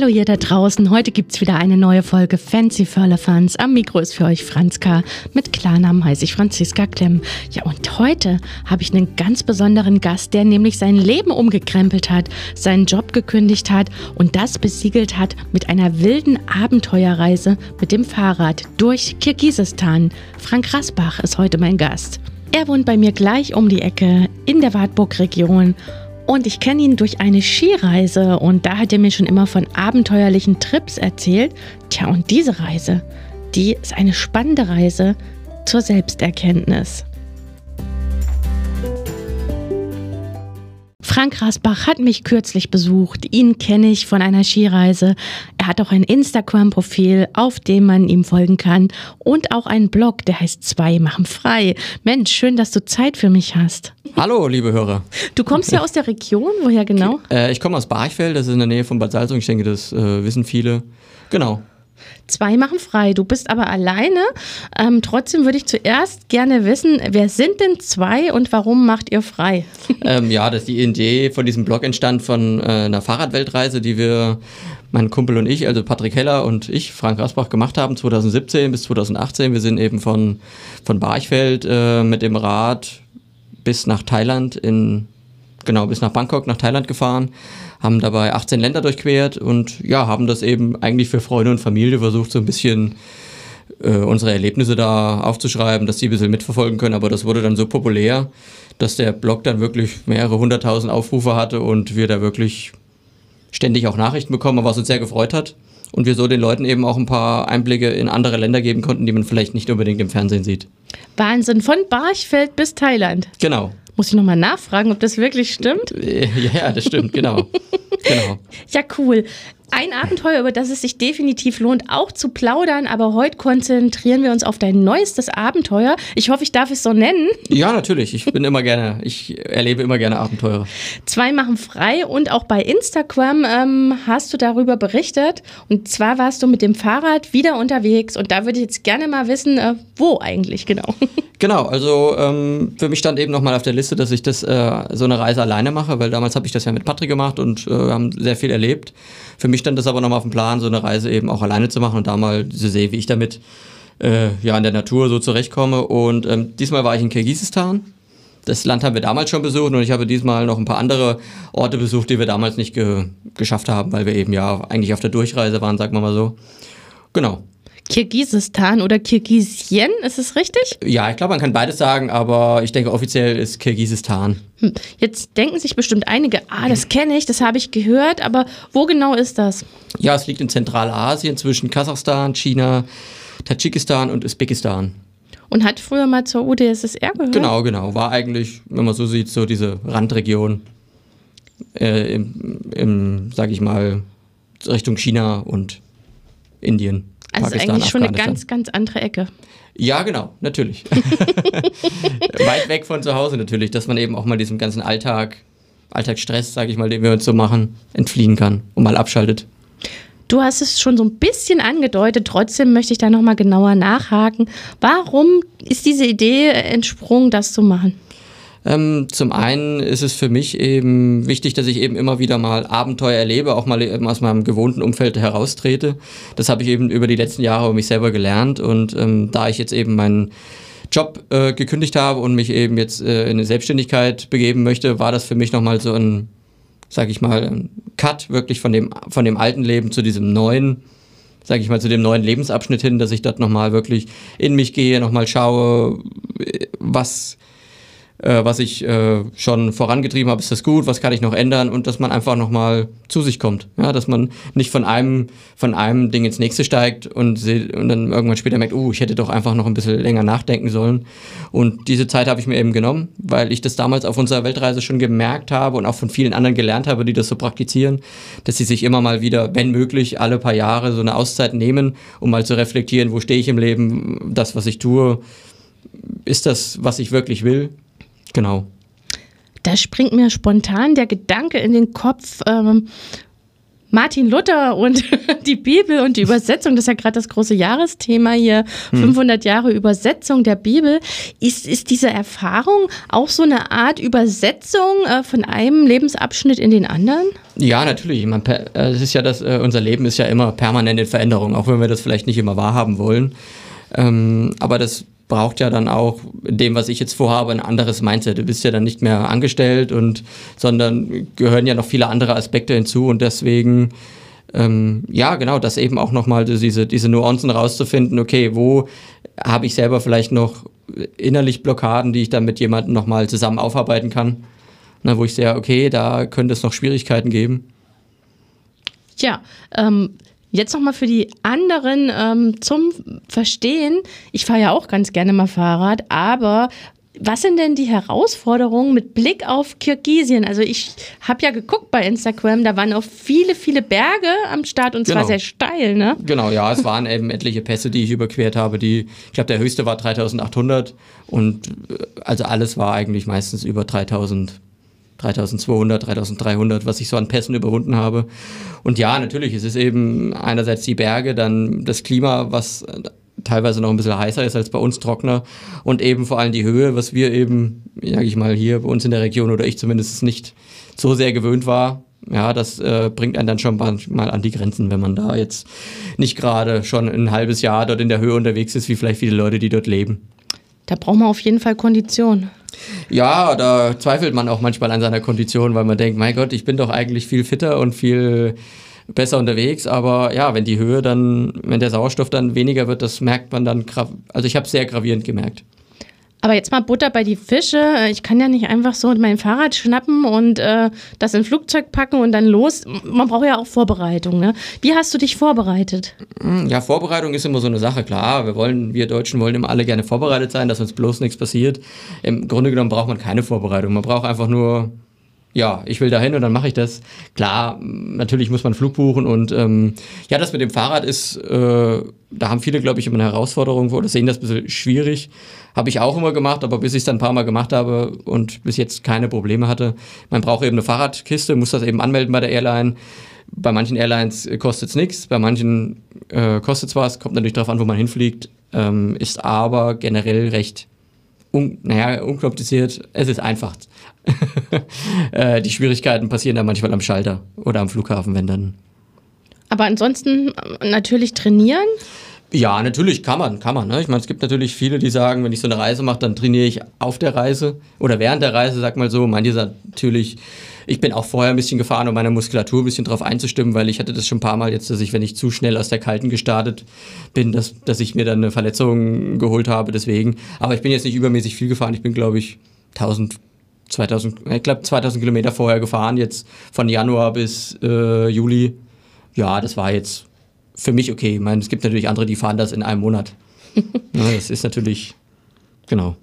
Hallo ihr da draußen, heute gibt es wieder eine neue Folge Fancy Firlefanz. Am Mikro ist für euch Franzka, mit Klarnamen heiße ich Franziska Klemm. Ja und heute habe ich einen ganz besonderen Gast, der nämlich sein Leben umgekrempelt hat, seinen Job gekündigt hat und das besiegelt hat mit einer wilden Abenteuerreise mit dem Fahrrad durch Kirgisistan. Frank Rasbach ist heute mein Gast. Er wohnt bei mir gleich um die Ecke in der Wartburg-Region und ich kenne ihn durch eine Skireise und da hat er mir schon immer von abenteuerlichen Trips erzählt. Tja, und diese Reise, die ist eine spannende Reise zur Selbsterkenntnis. Frank Rasbach hat mich kürzlich besucht. Ihn kenne ich von einer Skireise. Er hat auch ein Instagram-Profil, auf dem man ihm folgen kann und auch einen Blog, der heißt Zwei machen frei. Mensch, schön, dass du Zeit für mich hast. Hallo, liebe Hörer. Du kommst ja aus der Region, woher genau? Äh, ich komme aus Barchfeld, das ist in der Nähe von Bad Salzung. Ich denke, das äh, wissen viele. Genau. Zwei machen frei. Du bist aber alleine. Ähm, trotzdem würde ich zuerst gerne wissen, wer sind denn zwei und warum macht ihr frei? ähm, ja, dass die Idee von diesem Blog entstand von äh, einer Fahrradweltreise, die wir, mein Kumpel und ich, also Patrick Heller und ich, Frank Rasbach, gemacht haben, 2017 bis 2018. Wir sind eben von, von Barchfeld äh, mit dem Rad bis nach Thailand in genau bis nach Bangkok, nach Thailand gefahren, haben dabei 18 Länder durchquert und ja, haben das eben eigentlich für Freunde und Familie versucht, so ein bisschen äh, unsere Erlebnisse da aufzuschreiben, dass die ein bisschen mitverfolgen können. Aber das wurde dann so populär, dass der Blog dann wirklich mehrere hunderttausend Aufrufe hatte und wir da wirklich ständig auch Nachrichten bekommen, was uns sehr gefreut hat. Und wir so den Leuten eben auch ein paar Einblicke in andere Länder geben konnten, die man vielleicht nicht unbedingt im Fernsehen sieht. Wahnsinn, von Barchfeld bis Thailand. Genau. Muss ich nochmal nachfragen, ob das wirklich stimmt? Ja, das stimmt, genau. genau. Ja, cool. Ein Abenteuer, über das es sich definitiv lohnt, auch zu plaudern, aber heute konzentrieren wir uns auf dein neuestes Abenteuer. Ich hoffe, ich darf es so nennen. Ja, natürlich. Ich bin immer gerne, ich erlebe immer gerne Abenteuer. Zwei machen frei und auch bei Instagram ähm, hast du darüber berichtet. Und zwar warst du mit dem Fahrrad wieder unterwegs und da würde ich jetzt gerne mal wissen, äh, wo eigentlich genau. Genau, also ähm, für mich stand eben nochmal auf der Liste, dass ich das äh, so eine Reise alleine mache, weil damals habe ich das ja mit Patrick gemacht und äh, haben sehr viel erlebt. Für mich stand das aber nochmal auf dem Plan, so eine Reise eben auch alleine zu machen und da mal so sehe, wie ich damit äh, ja in der Natur so zurechtkomme. Und ähm, diesmal war ich in Kirgisistan. Das Land haben wir damals schon besucht und ich habe diesmal noch ein paar andere Orte besucht, die wir damals nicht ge geschafft haben, weil wir eben ja eigentlich auf der Durchreise waren, sagen wir mal so. Genau. Kirgisistan oder Kirgisien, ist es richtig? Ja, ich glaube, man kann beides sagen, aber ich denke, offiziell ist Kirgisistan. Hm. Jetzt denken sich bestimmt einige, ah, das kenne ich, das habe ich gehört, aber wo genau ist das? Ja, es liegt in Zentralasien zwischen Kasachstan, China, Tadschikistan und Usbekistan. Und hat früher mal zur UdSSR gehört? Genau, genau. War eigentlich, wenn man so sieht, so diese Randregion äh, im, im sag ich mal, Richtung China und Indien. Also Pakistan, eigentlich schon eine ganz, ganz andere Ecke. Ja, genau, natürlich. Weit weg von zu Hause natürlich, dass man eben auch mal diesem ganzen Alltag, Alltagsstress, sage ich mal, den wir uns so machen, entfliehen kann und mal abschaltet. Du hast es schon so ein bisschen angedeutet, trotzdem möchte ich da nochmal genauer nachhaken. Warum ist diese Idee entsprungen, das zu machen? Ähm, zum einen ist es für mich eben wichtig, dass ich eben immer wieder mal Abenteuer erlebe, auch mal eben aus meinem gewohnten Umfeld heraustrete. Das habe ich eben über die letzten Jahre über mich selber gelernt und ähm, da ich jetzt eben meinen Job äh, gekündigt habe und mich eben jetzt äh, in eine Selbstständigkeit begeben möchte, war das für mich nochmal so ein, sag ich mal, ein Cut wirklich von dem, von dem alten Leben zu diesem neuen, sag ich mal, zu dem neuen Lebensabschnitt hin, dass ich dort nochmal wirklich in mich gehe, nochmal schaue, was äh, was ich äh, schon vorangetrieben habe, ist das gut, was kann ich noch ändern und dass man einfach nochmal zu sich kommt. Ja, dass man nicht von einem, von einem Ding ins nächste steigt und, und dann irgendwann später merkt, uh, ich hätte doch einfach noch ein bisschen länger nachdenken sollen. Und diese Zeit habe ich mir eben genommen, weil ich das damals auf unserer Weltreise schon gemerkt habe und auch von vielen anderen gelernt habe, die das so praktizieren, dass sie sich immer mal wieder, wenn möglich, alle paar Jahre so eine Auszeit nehmen, um mal zu reflektieren, wo stehe ich im Leben, das, was ich tue, ist das, was ich wirklich will? Genau. Da springt mir spontan der Gedanke in den Kopf, ähm, Martin Luther und die Bibel und die Übersetzung, das ist ja gerade das große Jahresthema hier, hm. 500 Jahre Übersetzung der Bibel. Ist, ist diese Erfahrung auch so eine Art Übersetzung äh, von einem Lebensabschnitt in den anderen? Ja, natürlich. Man, äh, es ist ja das, äh, unser Leben ist ja immer permanent in Veränderung, auch wenn wir das vielleicht nicht immer wahrhaben wollen. Ähm, aber das braucht ja dann auch dem, was ich jetzt vorhabe, ein anderes Mindset. Du bist ja dann nicht mehr angestellt und sondern gehören ja noch viele andere Aspekte hinzu und deswegen ähm, ja, genau, das eben auch nochmal diese, diese Nuancen rauszufinden, okay, wo habe ich selber vielleicht noch innerlich Blockaden, die ich dann mit jemandem nochmal zusammen aufarbeiten kann, Na, wo ich sehe, okay, da könnte es noch Schwierigkeiten geben. Ja, ähm, Jetzt nochmal für die anderen ähm, zum Verstehen. Ich fahre ja auch ganz gerne mal Fahrrad, aber was sind denn die Herausforderungen mit Blick auf Kirgisien? Also ich habe ja geguckt bei Instagram, da waren auch viele, viele Berge am Start und zwar genau. sehr steil, ne? Genau, ja, es waren eben etliche Pässe, die ich überquert habe. Die, ich glaube, der höchste war 3800 und äh, also alles war eigentlich meistens über 3000 3200, 3300, was ich so an Pässen überwunden habe. Und ja, natürlich, es ist eben einerseits die Berge, dann das Klima, was teilweise noch ein bisschen heißer ist als bei uns, trockener und eben vor allem die Höhe, was wir eben, sage ich mal, hier bei uns in der Region oder ich zumindest nicht so sehr gewöhnt war. Ja, das äh, bringt einen dann schon manchmal an die Grenzen, wenn man da jetzt nicht gerade schon ein halbes Jahr dort in der Höhe unterwegs ist, wie vielleicht viele Leute, die dort leben. Da braucht man auf jeden Fall Kondition. Ja, da zweifelt man auch manchmal an seiner Kondition, weil man denkt, mein Gott, ich bin doch eigentlich viel fitter und viel besser unterwegs, aber ja, wenn die Höhe dann, wenn der Sauerstoff dann weniger wird, das merkt man dann, also ich habe es sehr gravierend gemerkt. Aber jetzt mal Butter bei die Fische. Ich kann ja nicht einfach so mein Fahrrad schnappen und äh, das in Flugzeug packen und dann los. Man braucht ja auch Vorbereitung. Ne? Wie hast du dich vorbereitet? Hm, ja, Vorbereitung ist immer so eine Sache. Klar, wir wollen, wir Deutschen wollen immer alle gerne vorbereitet sein, dass uns bloß nichts passiert. Im Grunde genommen braucht man keine Vorbereitung. Man braucht einfach nur ja, ich will dahin und dann mache ich das. Klar, natürlich muss man Flug buchen und ähm, ja, das mit dem Fahrrad ist, äh, da haben viele, glaube ich, immer eine Herausforderung. Das sehen das ein bisschen schwierig. Habe ich auch immer gemacht, aber bis ich es dann ein paar Mal gemacht habe und bis jetzt keine Probleme hatte. Man braucht eben eine Fahrradkiste, muss das eben anmelden bei der Airline. Bei manchen Airlines kostet es nichts, bei manchen äh, kostet es was, kommt natürlich darauf an, wo man hinfliegt, ähm, ist aber generell recht un, naja, unkompliziert. Es ist einfach. äh, die Schwierigkeiten passieren dann manchmal am Schalter oder am Flughafen, wenn dann. Aber ansonsten natürlich trainieren? Ja, natürlich kann man, kann man. Ne? Ich meine, es gibt natürlich viele, die sagen, wenn ich so eine Reise mache, dann trainiere ich auf der Reise oder während der Reise, sag mal so. Manche sagen natürlich, ich bin auch vorher ein bisschen gefahren, um meine Muskulatur ein bisschen drauf einzustimmen, weil ich hatte das schon ein paar Mal jetzt, dass ich, wenn ich zu schnell aus der Kalten gestartet bin, dass, dass ich mir dann eine Verletzung geholt habe, deswegen. Aber ich bin jetzt nicht übermäßig viel gefahren. Ich bin, glaube ich, 1000 2000, ich glaube 2000 Kilometer vorher gefahren, jetzt von Januar bis äh, Juli. Ja, das war jetzt für mich okay. Ich meine, es gibt natürlich andere, die fahren das in einem Monat. ja, das ist natürlich, genau.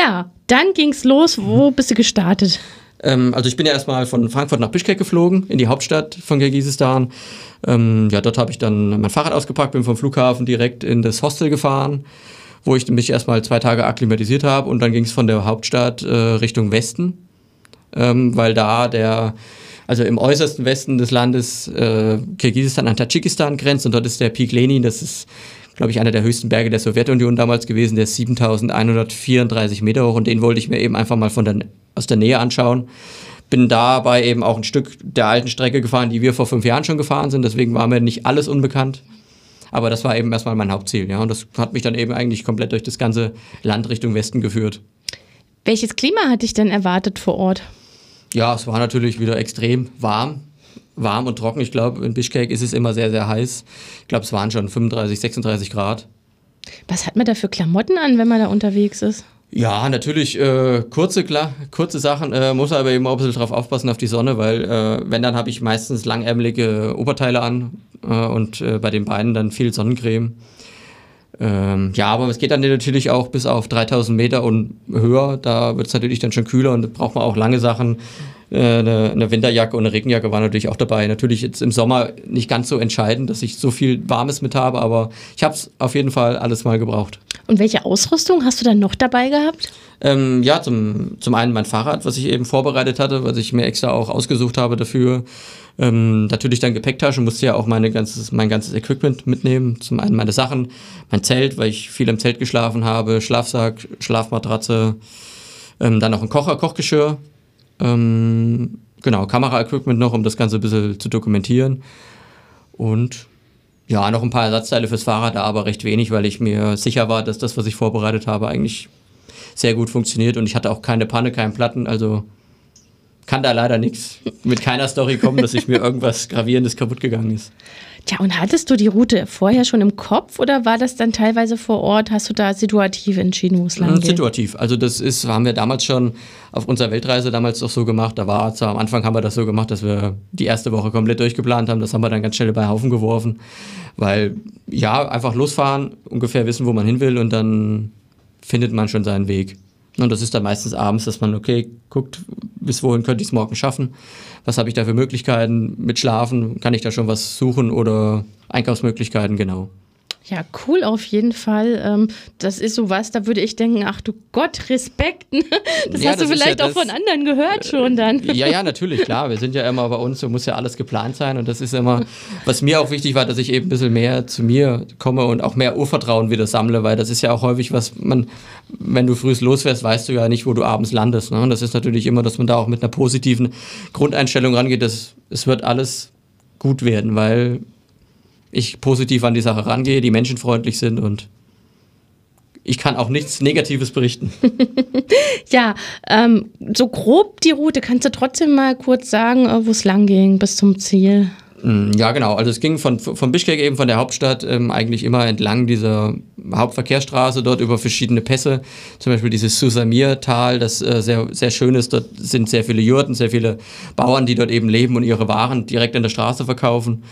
Ja, dann ging's los. Wo bist du gestartet? Ähm, also ich bin ja erstmal von Frankfurt nach Bischkek geflogen, in die Hauptstadt von Kirgisistan. Ähm, ja, dort habe ich dann mein Fahrrad ausgepackt, bin vom Flughafen direkt in das Hostel gefahren, wo ich mich erstmal zwei Tage akklimatisiert habe und dann ging es von der Hauptstadt äh, Richtung Westen, ähm, weil da der also im äußersten Westen des Landes äh, Kirgisistan an Tadschikistan grenzt und dort ist der Peak Lenin, das ist glaube ich, einer der höchsten Berge der Sowjetunion damals gewesen, der ist 7134 Meter hoch und den wollte ich mir eben einfach mal von der, aus der Nähe anschauen. Bin dabei eben auch ein Stück der alten Strecke gefahren, die wir vor fünf Jahren schon gefahren sind, deswegen war mir nicht alles unbekannt. Aber das war eben erstmal mein Hauptziel, ja. Und das hat mich dann eben eigentlich komplett durch das ganze Land Richtung Westen geführt. Welches Klima hat dich denn erwartet vor Ort? Ja, es war natürlich wieder extrem warm warm und trocken. Ich glaube, in Bischkek ist es immer sehr, sehr heiß. Ich glaube, es waren schon 35, 36 Grad. Was hat man da für Klamotten an, wenn man da unterwegs ist? Ja, natürlich äh, kurze, klar, kurze Sachen, äh, muss aber eben auch ein bisschen drauf aufpassen auf die Sonne, weil äh, wenn, dann habe ich meistens langärmelige Oberteile an äh, und äh, bei den Beinen dann viel Sonnencreme. Ähm, ja, aber es geht dann natürlich auch bis auf 3000 Meter und höher, da wird es natürlich dann schon kühler und da braucht man auch lange Sachen eine, eine, Winterjacke und eine Regenjacke war natürlich auch dabei. Natürlich jetzt im Sommer nicht ganz so entscheidend, dass ich so viel Warmes mit habe, aber ich habe es auf jeden Fall alles mal gebraucht. Und welche Ausrüstung hast du dann noch dabei gehabt? Ähm, ja, zum, zum einen mein Fahrrad, was ich eben vorbereitet hatte, was ich mir extra auch ausgesucht habe dafür. Ähm, natürlich dann Gepäcktasche, musste ja auch meine ganzes, mein ganzes Equipment mitnehmen. Zum einen meine Sachen, mein Zelt, weil ich viel im Zelt geschlafen habe, Schlafsack, Schlafmatratze, ähm, dann noch ein Kocher, Kochgeschirr. Ähm, genau, Kameraequipment noch, um das Ganze ein bisschen zu dokumentieren. Und ja, noch ein paar Ersatzteile fürs Fahrrad, aber recht wenig, weil ich mir sicher war, dass das, was ich vorbereitet habe, eigentlich sehr gut funktioniert und ich hatte auch keine Panne, keinen Platten, also kann da leider nichts mit keiner Story kommen, dass ich mir irgendwas Gravierendes kaputt gegangen ist. Tja, und hattest du die Route vorher schon im Kopf oder war das dann teilweise vor Ort? Hast du da situativ entschieden, wo es lang geht? Situativ. Also das ist, haben wir damals schon auf unserer Weltreise damals doch so gemacht. Da war zwar am Anfang haben wir das so gemacht, dass wir die erste Woche komplett durchgeplant haben. Das haben wir dann ganz schnell bei Haufen geworfen, weil ja einfach losfahren, ungefähr wissen, wo man hin will und dann findet man schon seinen Weg. Und das ist dann meistens abends, dass man, okay, guckt, bis wohin könnte ich es morgen schaffen? Was habe ich da für Möglichkeiten mit Schlafen? Kann ich da schon was suchen oder Einkaufsmöglichkeiten, genau. Ja, cool auf jeden Fall. Ähm, das ist sowas, da würde ich denken, ach du Gott, Respekt. Das ja, hast das du vielleicht ja auch von anderen gehört schon dann. Ja, ja, natürlich, klar. Wir sind ja immer bei uns, so muss ja alles geplant sein. Und das ist immer, was mir auch wichtig war, dass ich eben ein bisschen mehr zu mir komme und auch mehr Urvertrauen wieder sammle, weil das ist ja auch häufig, was man, wenn du früh losfährst, weißt du ja nicht, wo du abends landest. Ne? Und das ist natürlich immer, dass man da auch mit einer positiven Grundeinstellung rangeht, dass es wird alles gut werden, weil ich positiv an die Sache rangehe, die menschenfreundlich sind und ich kann auch nichts Negatives berichten. ja, ähm, so grob die Route, kannst du trotzdem mal kurz sagen, äh, wo es lang ging bis zum Ziel? Mm, ja, genau. Also es ging von, von Bischkek eben, von der Hauptstadt, ähm, eigentlich immer entlang dieser Hauptverkehrsstraße, dort über verschiedene Pässe. Zum Beispiel dieses Susamir-Tal, das äh, sehr, sehr schön ist. Dort sind sehr viele Jurten, sehr viele Bauern, die dort eben leben und ihre Waren direkt an der Straße verkaufen.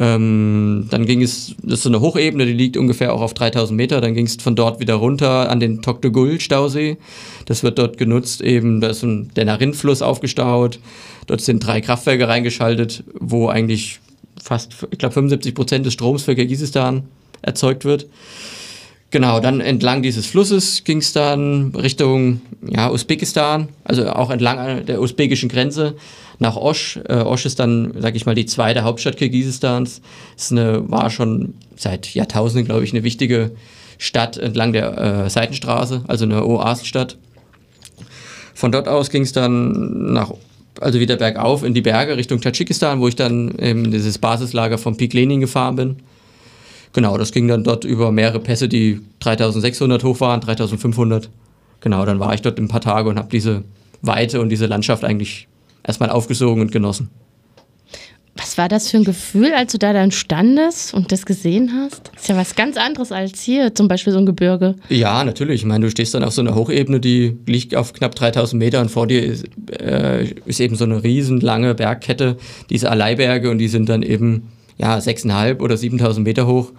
Ähm, dann ging es, das ist so eine Hochebene, die liegt ungefähr auch auf 3000 Meter. Dann ging es von dort wieder runter an den Tokdegul-Stausee. Das wird dort genutzt, eben, da ist ein, der Narin-Fluss aufgestaut. Dort sind drei Kraftwerke reingeschaltet, wo eigentlich fast, ich glaube, 75 Prozent des Stroms für Kirgisistan erzeugt wird. Genau, dann entlang dieses Flusses ging es dann Richtung ja, Usbekistan, also auch entlang der usbekischen Grenze nach Osch. Äh, Osch ist dann, sag ich mal, die zweite Hauptstadt Kirgisistans. Ist eine, war schon seit Jahrtausenden, glaube ich, eine wichtige Stadt entlang der äh, Seitenstraße, also eine Oasenstadt. Von dort aus ging es dann nach, also wieder bergauf in die Berge Richtung Tadschikistan, wo ich dann in dieses Basislager von Pik Lenin gefahren bin. Genau, das ging dann dort über mehrere Pässe, die 3600 hoch waren, 3500. Genau, dann war ich dort ein paar Tage und habe diese Weite und diese Landschaft eigentlich erstmal aufgesogen und genossen. Was war das für ein Gefühl, als du da dann standest und das gesehen hast? Das ist ja was ganz anderes als hier, zum Beispiel so ein Gebirge. Ja, natürlich. Ich meine, du stehst dann auf so einer Hochebene, die liegt auf knapp 3000 Meter und vor dir ist, äh, ist eben so eine riesenlange Bergkette, diese Alleiberge und die sind dann eben ja, 6.500 oder 7.000 Meter hoch.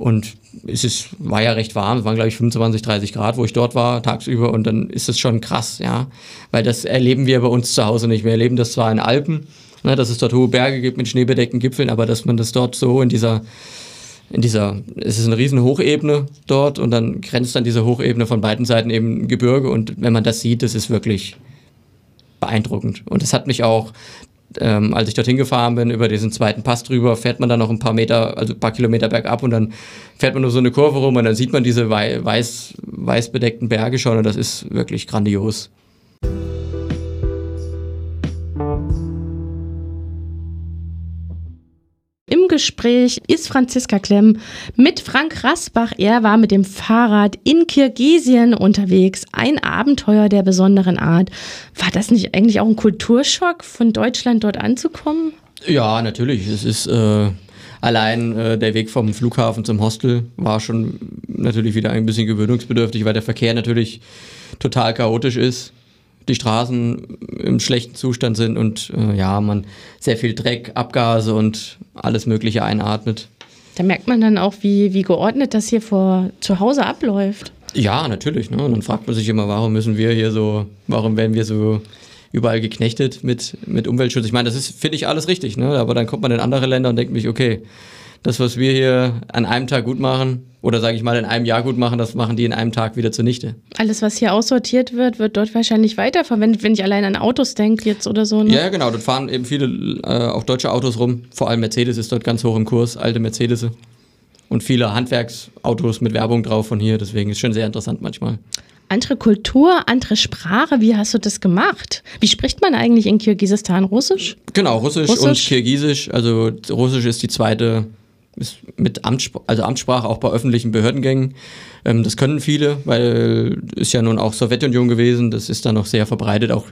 Und es ist, war ja recht warm, es waren glaube ich 25, 30 Grad, wo ich dort war, tagsüber. Und dann ist es schon krass, ja. Weil das erleben wir bei uns zu Hause nicht. Wir erleben das zwar in Alpen, ne, dass es dort hohe Berge gibt mit schneebedeckten Gipfeln, aber dass man das dort so in dieser, in dieser, es ist eine riesen Hochebene dort und dann grenzt dann diese Hochebene von beiden Seiten eben Gebirge. Und wenn man das sieht, das ist wirklich beeindruckend. Und es hat mich auch ähm, als ich dorthin gefahren bin, über diesen zweiten Pass drüber, fährt man dann noch ein paar Meter, also ein paar Kilometer bergab und dann fährt man nur so eine Kurve rum und dann sieht man diese weiß, weiß bedeckten Berge schon und das ist wirklich grandios. Gespräch ist Franziska Klemm mit Frank Rasbach. Er war mit dem Fahrrad in Kirgisien unterwegs. Ein Abenteuer der besonderen Art. War das nicht eigentlich auch ein Kulturschock, von Deutschland dort anzukommen? Ja, natürlich. Es ist äh, allein äh, der Weg vom Flughafen zum Hostel war schon natürlich wieder ein bisschen gewöhnungsbedürftig, weil der Verkehr natürlich total chaotisch ist die Straßen im schlechten Zustand sind und äh, ja, man sehr viel Dreck, Abgase und alles Mögliche einatmet. Da merkt man dann auch, wie, wie geordnet das hier vor zu Hause abläuft. Ja, natürlich. Ne? Und dann fragt man sich immer, warum müssen wir hier so, warum werden wir so überall geknechtet mit, mit Umweltschutz? Ich meine, das ist, finde ich, alles richtig, ne? aber dann kommt man in andere Länder und denkt mich, okay, Das, was wir hier an einem Tag gut machen, oder sage ich mal in einem Jahr gut machen, das machen die in einem Tag wieder zunichte. Alles, was hier aussortiert wird, wird dort wahrscheinlich weiterverwendet, wenn ich allein an Autos denke jetzt oder so. Ne? Ja, genau, dort fahren eben viele äh, auch deutsche Autos rum. Vor allem Mercedes ist dort ganz hoch im Kurs, alte Mercedes. Und viele Handwerksautos mit Werbung drauf von hier, deswegen ist es schon sehr interessant manchmal. Andere Kultur, andere Sprache, wie hast du das gemacht? Wie spricht man eigentlich in Kirgisistan Russisch? Genau, Russisch, Russisch? und Kirgisisch. Also Russisch ist die zweite ist mit Amtssprache, also Amtssprache auch bei öffentlichen Behördengängen. Ähm, das können viele, weil ist ja nun auch Sowjetunion gewesen. Das ist da noch sehr verbreitet. Auch,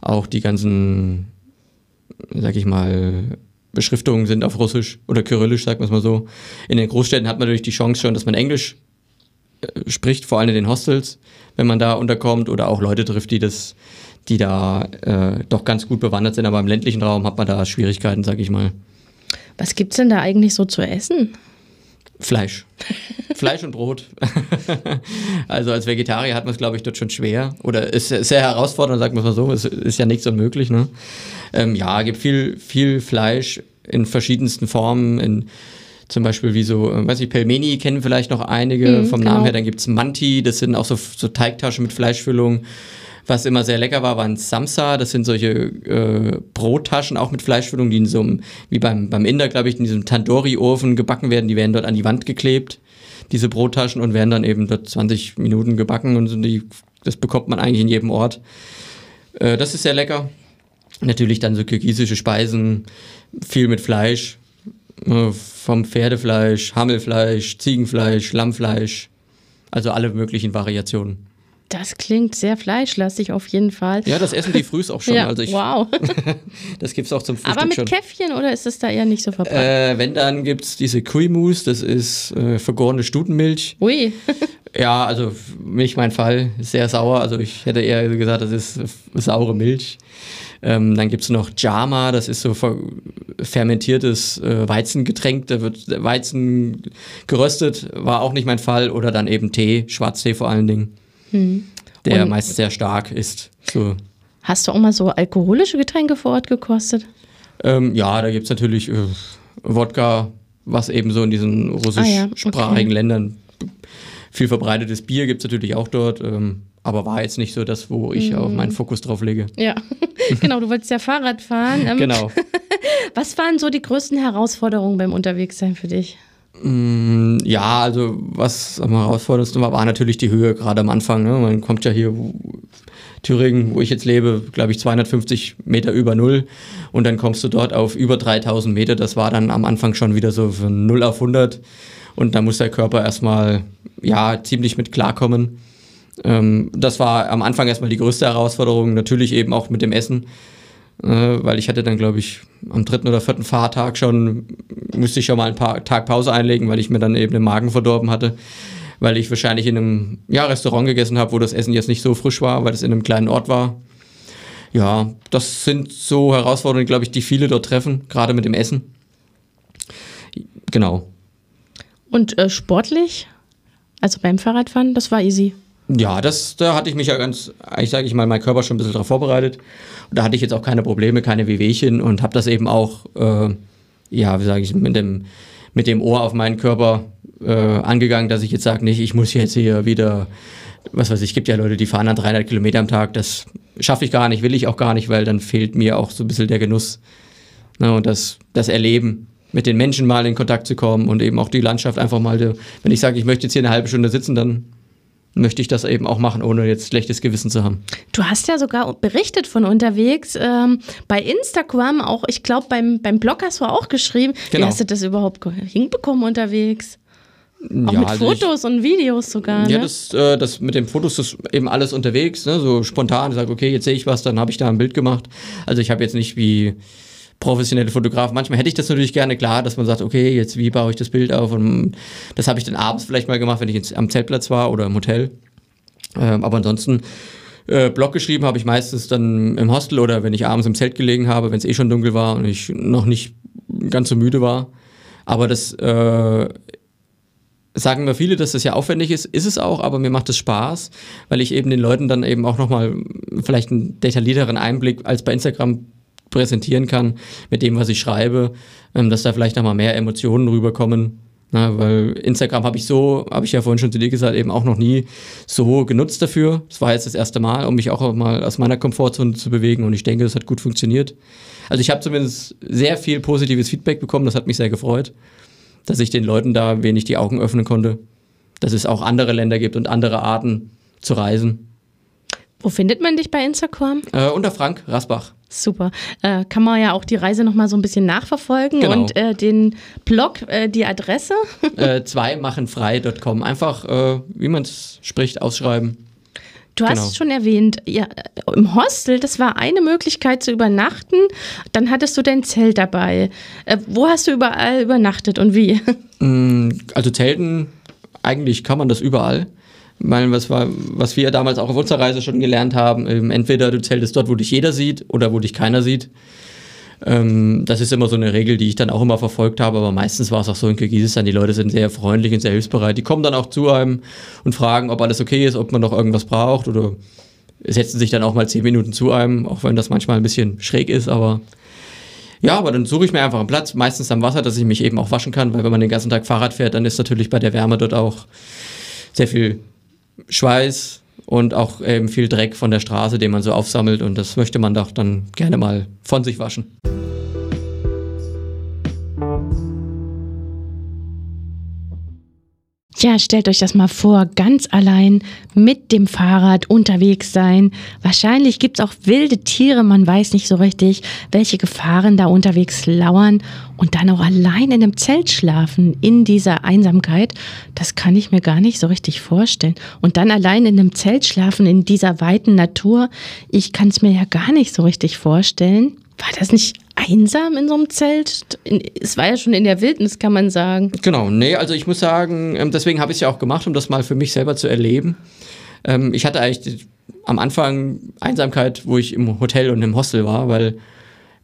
auch die ganzen, sag ich mal, Beschriftungen sind auf Russisch oder Kyrillisch, sagt man es mal so. In den Großstädten hat man natürlich die Chance schon, dass man Englisch äh, spricht, vor allem in den Hostels, wenn man da unterkommt oder auch Leute trifft, die das, die da äh, doch ganz gut bewandert sind. Aber im ländlichen Raum hat man da Schwierigkeiten, sag ich mal. Was gibt es denn da eigentlich so zu essen? Fleisch. Fleisch und Brot. also als Vegetarier hat man es, glaube ich, dort schon schwer. Oder ist sehr herausfordernd, sagt man mal so. Es ist ja nichts unmöglich. Ne? Ähm, ja, gibt viel, viel Fleisch in verschiedensten Formen. In, zum Beispiel wie so, äh, weiß ich, Pelmeni kennen vielleicht noch einige hm, vom Namen genau. her. Dann gibt es Manti, das sind auch so, so Teigtaschen mit Fleischfüllung. Was immer sehr lecker war, waren Samsa. Das sind solche äh, Brottaschen, auch mit Fleischfüllung, die in so einem, wie beim, beim Inder, glaube ich, in diesem Tandoori-Ofen gebacken werden. Die werden dort an die Wand geklebt, diese Brottaschen, und werden dann eben dort 20 Minuten gebacken. Und die, das bekommt man eigentlich in jedem Ort. Äh, das ist sehr lecker. Natürlich dann so kirgisische Speisen, viel mit Fleisch. Äh, vom Pferdefleisch, Hammelfleisch, Ziegenfleisch, Lammfleisch. Also alle möglichen Variationen. Das klingt sehr fleischlastig auf jeden Fall. Ja, das essen die frühs auch schon. ja, also ich, wow. das gibt es auch zum Frühstück Aber mit schon. Käffchen oder ist es da eher nicht so verbreitet? Äh, wenn, dann gibt es diese Kuimus, das ist äh, vergorene Stutenmilch. Ui. ja, also Milch mein Fall, sehr sauer. Also ich hätte eher gesagt, das ist saure Milch. Ähm, dann gibt es noch Jama, das ist so fermentiertes äh, Weizengetränk, da wird Weizen geröstet, war auch nicht mein Fall. Oder dann eben Tee, Schwarztee vor allen Dingen. Hm. Der Und meist sehr stark ist. So. Hast du auch mal so alkoholische Getränke vor Ort gekostet? Ähm, ja, da gibt es natürlich äh, Wodka, was eben so in diesen russischsprachigen ah, ja. okay. Ländern viel verbreitetes Bier gibt es natürlich auch dort. Ähm, aber war jetzt nicht so das, wo ich mhm. auch meinen Fokus drauf lege. Ja, genau, du wolltest ja Fahrrad fahren. Ähm, genau. Was waren so die größten Herausforderungen beim Unterwegssein für dich? Mm, ja, also was am herausforderndsten war, war natürlich die Höhe, gerade am Anfang. Ne? Man kommt ja hier, Thüringen, wo ich jetzt lebe, glaube ich 250 Meter über Null und dann kommst du dort auf über 3000 Meter. Das war dann am Anfang schon wieder so von 0 auf 100 und da muss der Körper erstmal, ja, ziemlich mit klarkommen. Ähm, das war am Anfang erstmal die größte Herausforderung, natürlich eben auch mit dem Essen weil ich hatte dann, glaube ich, am dritten oder vierten Fahrtag schon, musste ich schon mal ein paar Tag Pause einlegen, weil ich mir dann eben den Magen verdorben hatte, weil ich wahrscheinlich in einem ja, Restaurant gegessen habe, wo das Essen jetzt nicht so frisch war, weil es in einem kleinen Ort war. Ja, das sind so Herausforderungen, glaube ich, die viele dort treffen, gerade mit dem Essen. Genau. Und äh, sportlich? Also beim Fahrradfahren, das war easy. Ja, das, da hatte ich mich ja ganz, ich sage ich mal, mein Körper schon ein bisschen darauf vorbereitet. Und da hatte ich jetzt auch keine Probleme, keine Wehwehchen und habe das eben auch, äh, ja, wie sage ich, mit dem, mit dem Ohr auf meinen Körper äh, angegangen, dass ich jetzt sage, nicht, ich muss jetzt hier wieder, was weiß ich, gibt ja Leute, die fahren dann 300 Kilometer am Tag, das schaffe ich gar nicht, will ich auch gar nicht, weil dann fehlt mir auch so ein bisschen der Genuss ne, und das, das Erleben mit den Menschen mal in Kontakt zu kommen und eben auch die Landschaft einfach mal, wenn ich sage, ich möchte jetzt hier eine halbe Stunde sitzen, dann möchte ich das eben auch machen, ohne jetzt schlechtes Gewissen zu haben. Du hast ja sogar berichtet von unterwegs, ähm, bei Instagram auch, ich glaube beim, beim Blog hast du auch geschrieben. Genau. Wie hast du das überhaupt hinbekommen unterwegs? Auch ja, mit also Fotos ich, und Videos sogar. Ja, ne? das, äh, das mit dem Fotos ist eben alles unterwegs, ne? so spontan. Ich sage, okay, jetzt sehe ich was, dann habe ich da ein Bild gemacht. Also ich habe jetzt nicht wie professionelle Fotograf. Manchmal hätte ich das natürlich gerne, klar, dass man sagt, okay, jetzt wie baue ich das Bild auf? Und das habe ich dann abends vielleicht mal gemacht, wenn ich am Zeltplatz war oder im Hotel. Ähm, aber ansonsten äh, Blog geschrieben habe ich meistens dann im Hostel oder wenn ich abends im Zelt gelegen habe, wenn es eh schon dunkel war und ich noch nicht ganz so müde war. Aber das äh, sagen mir viele, dass das ja aufwendig ist, ist es auch, aber mir macht es Spaß, weil ich eben den Leuten dann eben auch nochmal vielleicht einen detaillierteren Einblick als bei Instagram präsentieren kann mit dem, was ich schreibe, ähm, dass da vielleicht nochmal mehr Emotionen rüberkommen. Na, weil Instagram habe ich so, habe ich ja vorhin schon zu dir gesagt, eben auch noch nie so genutzt dafür. Das war jetzt das erste Mal, um mich auch mal aus meiner Komfortzone zu bewegen und ich denke, das hat gut funktioniert. Also ich habe zumindest sehr viel positives Feedback bekommen, das hat mich sehr gefreut, dass ich den Leuten da wenig die Augen öffnen konnte, dass es auch andere Länder gibt und andere Arten zu reisen. Wo findet man dich bei Instagram? Äh, unter Frank Rasbach. Super. Äh, kann man ja auch die Reise nochmal so ein bisschen nachverfolgen Genau. und äh, den Blog, äh, die Adresse. äh, zweimachenfrei.com. Einfach, äh, wie man es spricht, ausschreiben. Du hast Genau. schon erwähnt, ja, äh, im Hostel, das war eine Möglichkeit zu übernachten. Dann hattest du dein Zelt dabei. Äh, wo hast du überall übernachtet und wie? Mm, Also Zelten, eigentlich kann man das überall. Meine, was, war, was wir damals auch auf unserer Reise schon gelernt haben, ähm, entweder du zeltest dort, wo dich jeder sieht oder wo dich keiner sieht. Ähm, das ist immer so eine Regel, die ich dann auch immer verfolgt habe, aber meistens war es auch so in Kirgisistan, die Leute sind sehr freundlich und sehr hilfsbereit. Die kommen dann auch zu einem und fragen, ob alles okay ist, ob man noch irgendwas braucht oder setzen sich dann auch mal zehn Minuten zu einem, auch wenn das manchmal ein bisschen schräg ist, aber ja, aber dann suche ich mir einfach einen Platz, meistens am Wasser, dass ich mich eben auch waschen kann, weil wenn man den ganzen Tag Fahrrad fährt, dann ist natürlich bei der Wärme dort auch sehr viel Schweiß und auch eben viel Dreck von der Straße, den man so aufsammelt und das möchte man doch dann gerne mal von sich waschen. Ja, stellt euch das mal vor, ganz allein mit dem Fahrrad unterwegs sein. Wahrscheinlich gibt's auch wilde Tiere, man weiß nicht so richtig, welche Gefahren da unterwegs lauern. Und dann auch allein in einem Zelt schlafen, in dieser Einsamkeit, das kann ich mir gar nicht so richtig vorstellen. Und dann allein in einem Zelt schlafen, in dieser weiten Natur, ich kann es mir ja gar nicht so richtig vorstellen. War das nicht einsam in so einem Zelt? Es war ja schon in der Wildnis, kann man sagen. Genau, nee, also ich muss sagen, ähm, deswegen habe ich es ja auch gemacht, um das mal für mich selber zu erleben. Ähm, ich hatte eigentlich am Anfang Einsamkeit, wo ich im Hotel und im Hostel war, weil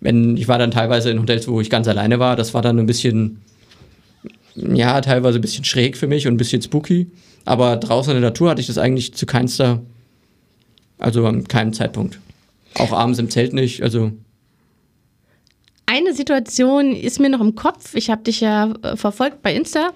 wenn ich war dann teilweise in Hotels, wo ich ganz alleine war, das war dann ein bisschen, ja, teilweise ein bisschen schräg für mich und ein bisschen spooky. Aber draußen in der Natur hatte ich das eigentlich zu keinster, also an keinem Zeitpunkt. Auch abends im Zelt nicht, also Eine Situation ist mir noch im Kopf. Ich habe dich ja äh, verfolgt bei Insta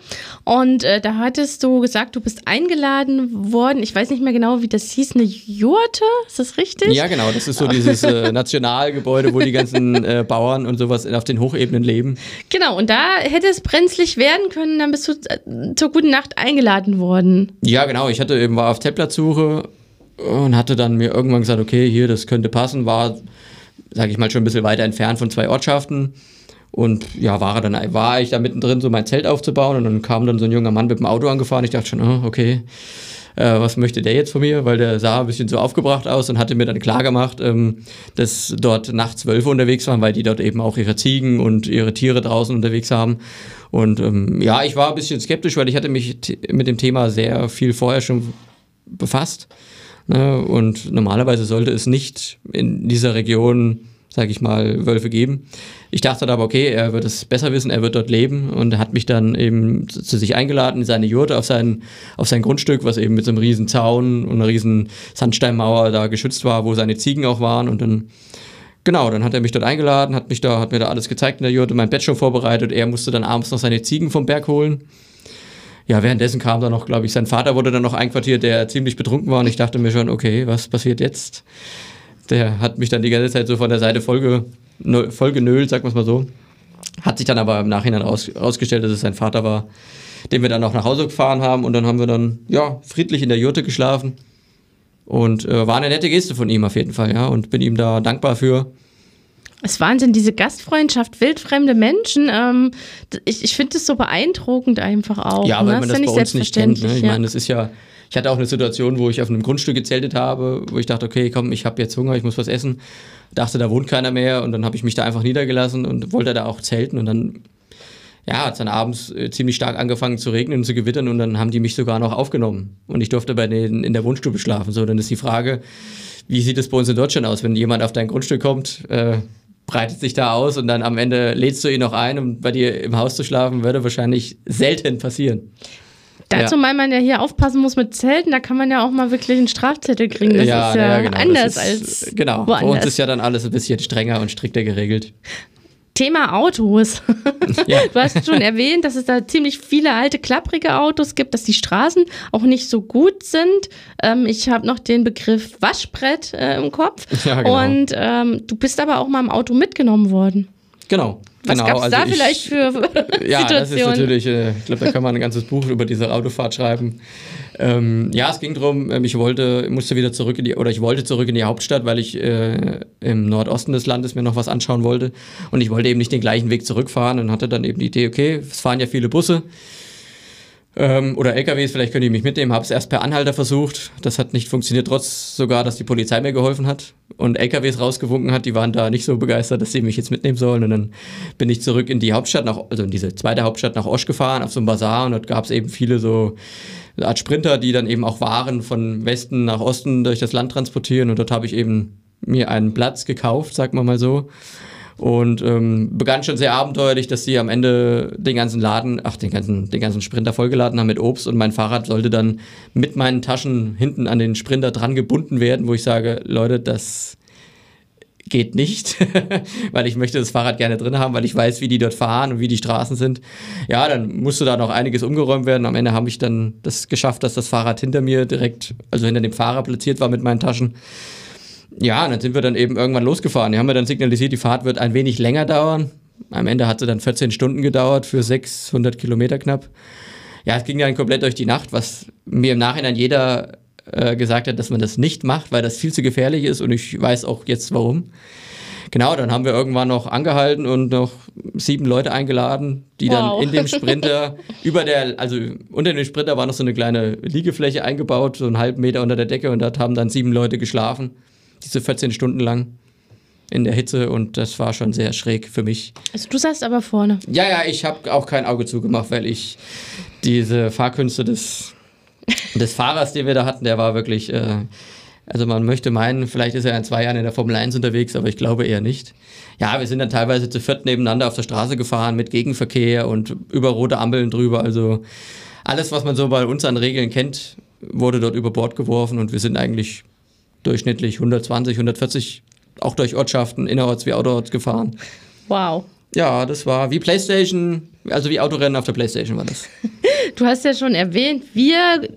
und äh, da hattest du gesagt, du bist eingeladen worden. Ich weiß nicht mehr genau, wie das hieß. Eine Jurte? Ist das richtig? Ja, genau. Das ist so dieses äh, Nationalgebäude, wo die ganzen äh, Bauern und sowas auf den Hochebenen leben. Genau. Und da hätte es brenzlig werden können. Dann bist du äh, zur guten Nacht eingeladen worden. Ja, genau. Ich hatte eben war auf Zeltplatzsuche und hatte dann mir irgendwann gesagt, okay, hier, das könnte passen. War, sage ich mal, schon ein bisschen weiter entfernt von zwei Ortschaften. Und ja, war, dann, war ich da mittendrin, so mein Zelt aufzubauen. Und dann kam dann so ein junger Mann mit dem Auto angefahren. Ich dachte schon, oh, okay, äh, was möchte der jetzt von mir? Weil der sah ein bisschen so aufgebracht aus und hatte mir dann klar gemacht, ähm, dass dort nachts Wölfe unterwegs waren, weil die dort eben auch ihre Ziegen und ihre Tiere draußen unterwegs haben. Und ähm, ja, ich war ein bisschen skeptisch, weil ich hatte mich mit dem Thema sehr viel vorher schon befasst. Ne? Und normalerweise sollte es nicht in dieser Region, sage ich mal, Wölfe geben. Ich dachte aber, okay, er wird es besser wissen, er wird dort leben und er hat mich dann eben zu, zu sich eingeladen in seine Jurte auf sein, auf sein Grundstück, was eben mit so einem riesen Zaun und einer riesen Sandsteinmauer da geschützt war, wo seine Ziegen auch waren und dann Genau, dann hat er mich dort eingeladen, hat mich da, hat mir da alles gezeigt in der Jurte, mein Bett schon vorbereitet. Er musste dann abends noch seine Ziegen vom Berg holen. Ja, währenddessen kam dann noch, glaube ich, sein Vater wurde dann noch einquartiert, der ziemlich betrunken war und ich dachte mir schon, okay, was passiert jetzt? Der hat mich dann die ganze Zeit so von der Seite voll, ge, voll genölt, sagen wir es mal so. Hat sich dann aber im Nachhinein raus, dass es sein Vater war, den wir dann noch nach Hause gefahren haben und dann haben wir dann, ja, friedlich in der Jurte geschlafen. Und äh, war eine nette Geste von ihm auf jeden Fall, ja, und bin ihm da dankbar für. Es ist Wahnsinn, diese Gastfreundschaft, wildfremde Menschen. Ähm, ich ich finde das so beeindruckend einfach auch. Ja, ne? weil man Ist das ja bei uns nicht kennt. Ne? Ich ja. meine, das ist ja, ich hatte auch eine Situation, wo ich auf einem Grundstück gezeltet habe, wo ich dachte, okay, komm, ich habe jetzt Hunger, ich muss was essen. Dachte, da wohnt keiner mehr und dann habe ich mich da einfach niedergelassen und wollte da auch zelten und dann ja, hat es dann abends äh, ziemlich stark angefangen zu regnen und zu gewittern und dann haben die mich sogar noch aufgenommen. Und ich durfte bei denen in der Wohnstube schlafen. So, dann ist die Frage, wie sieht es bei uns in Deutschland aus, wenn jemand auf dein Grundstück kommt, äh, breitet sich da aus und dann am Ende lädst du ihn noch ein, um bei dir im Haus zu schlafen, würde wahrscheinlich selten passieren. Dazu, ja. weil man ja hier aufpassen muss mit Zelten, da kann man ja auch mal wirklich einen Strafzettel kriegen. Das ja, ist ja, ja genau. anders ist, als. Genau, woanders. bei uns ist ja dann alles ein bisschen strenger und strikter geregelt. Thema Autos. Ja. Du hast schon erwähnt, dass es da ziemlich viele alte, klapprige Autos gibt, dass die Straßen auch nicht so gut sind. Ähm, ich habe noch den Begriff Waschbrett äh, im Kopf. Ja, genau. Und ähm, du bist aber auch mal im Auto mitgenommen worden. Genau. Was genau, gab es also da ich, vielleicht für Ja, das ist natürlich, äh, ich glaube, da kann man ein ganzes Buch über diese Autofahrt schreiben. Ähm, ja, es ging darum, ähm, ich wollte, musste wieder zurück in die, oder ich wollte zurück in die Hauptstadt, weil ich äh, im Nordosten des Landes mir noch was anschauen wollte. Und ich wollte eben nicht den gleichen Weg zurückfahren und hatte dann eben die Idee, okay, es fahren ja viele Busse ähm, oder LKWs, vielleicht könnt ihr mich mitnehmen. Habe es erst per Anhalter versucht. Das hat nicht funktioniert, trotz sogar, dass die Polizei mir geholfen hat und LKWs rausgewunken hat. Die waren da nicht so begeistert, dass sie mich jetzt mitnehmen sollen. Und dann bin ich zurück in die Hauptstadt, nach, also in diese zweite Hauptstadt nach Osch gefahren, auf so einem Bazar. Und dort gab es eben viele so eine Art Sprinter, die dann eben auch Waren von Westen nach Osten durch das Land transportieren. Und dort habe ich eben mir einen Platz gekauft, sagen wir mal so und ähm, begann schon sehr abenteuerlich, dass sie am Ende den ganzen Laden, ach, den ganzen, den ganzen Sprinter vollgeladen haben mit Obst und mein Fahrrad sollte dann mit meinen Taschen hinten an den Sprinter dran gebunden werden, wo ich sage, Leute, das geht nicht, weil ich möchte das Fahrrad gerne drin haben, weil ich weiß, wie die dort fahren und wie die Straßen sind. Ja, dann musste da noch einiges umgeräumt werden. Am Ende habe ich dann das geschafft, dass das Fahrrad hinter mir direkt, also hinter dem Fahrer platziert war mit meinen Taschen. Ja, und dann sind wir dann eben irgendwann losgefahren. Die haben mir dann signalisiert, die Fahrt wird ein wenig länger dauern. Am Ende hat sie dann 14 Stunden gedauert für 600 Kilometer knapp. Ja, es ging dann komplett durch die Nacht, was mir im Nachhinein jeder äh, gesagt hat, dass man das nicht macht, weil das viel zu gefährlich ist und ich weiß auch jetzt warum. Genau, dann haben wir irgendwann noch angehalten und noch sieben Leute eingeladen, die wow. dann in dem Sprinter über der, also unter dem Sprinter war noch so eine kleine Liegefläche eingebaut, so einen halben Meter unter der Decke und dort haben dann sieben Leute geschlafen diese 14 Stunden lang in der Hitze und das war schon sehr schräg für mich. Also du saßt aber vorne. Ja, ja, ich habe auch kein Auge zugemacht, weil ich diese Fahrkünste des, des Fahrers, den wir da hatten, der war wirklich, äh, also man möchte meinen, vielleicht ist er in zwei Jahren in der Formel 1 unterwegs, aber ich glaube eher nicht. Ja, wir sind dann teilweise zu viert nebeneinander auf der Straße gefahren mit Gegenverkehr und über rote Ampeln drüber. Also alles, was man so bei uns an Regeln kennt, wurde dort über Bord geworfen und wir sind eigentlich durchschnittlich 120, 140 auch durch Ortschaften, innerorts wie outerorts gefahren. Wow. Ja, das war wie Playstation, also wie Autorennen auf der Playstation war das. Du hast ja schon erwähnt, wir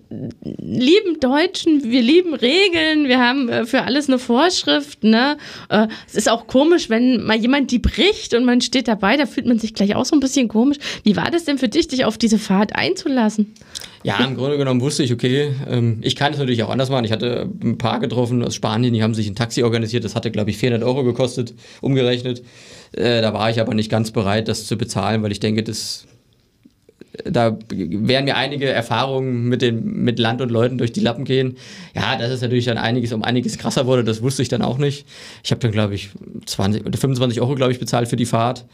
lieben Deutschen, wir lieben Regeln, wir haben äh, für alles eine Vorschrift. Ne? Äh, es ist auch komisch, wenn mal jemand die bricht und man steht dabei, da fühlt man sich gleich auch so ein bisschen komisch. Wie war das denn für dich, dich auf diese Fahrt einzulassen? Ja, im Grunde genommen wusste ich, okay, ähm, ich kann es natürlich auch anders machen. Ich hatte ein paar getroffen aus Spanien, die haben sich ein Taxi organisiert, das hatte, glaube ich, 400 Euro gekostet, umgerechnet. Äh, da war ich aber nicht ganz bereit, das zu bezahlen, weil ich denke, das da werden mir einige Erfahrungen mit, den, mit Land und Leuten durch die Lappen gehen. Ja, das ist natürlich dann einiges um einiges krasser wurde, das wusste ich dann auch nicht. Ich habe dann, glaube ich, 20 oder 25 Euro, glaube ich, bezahlt für die Fahrt.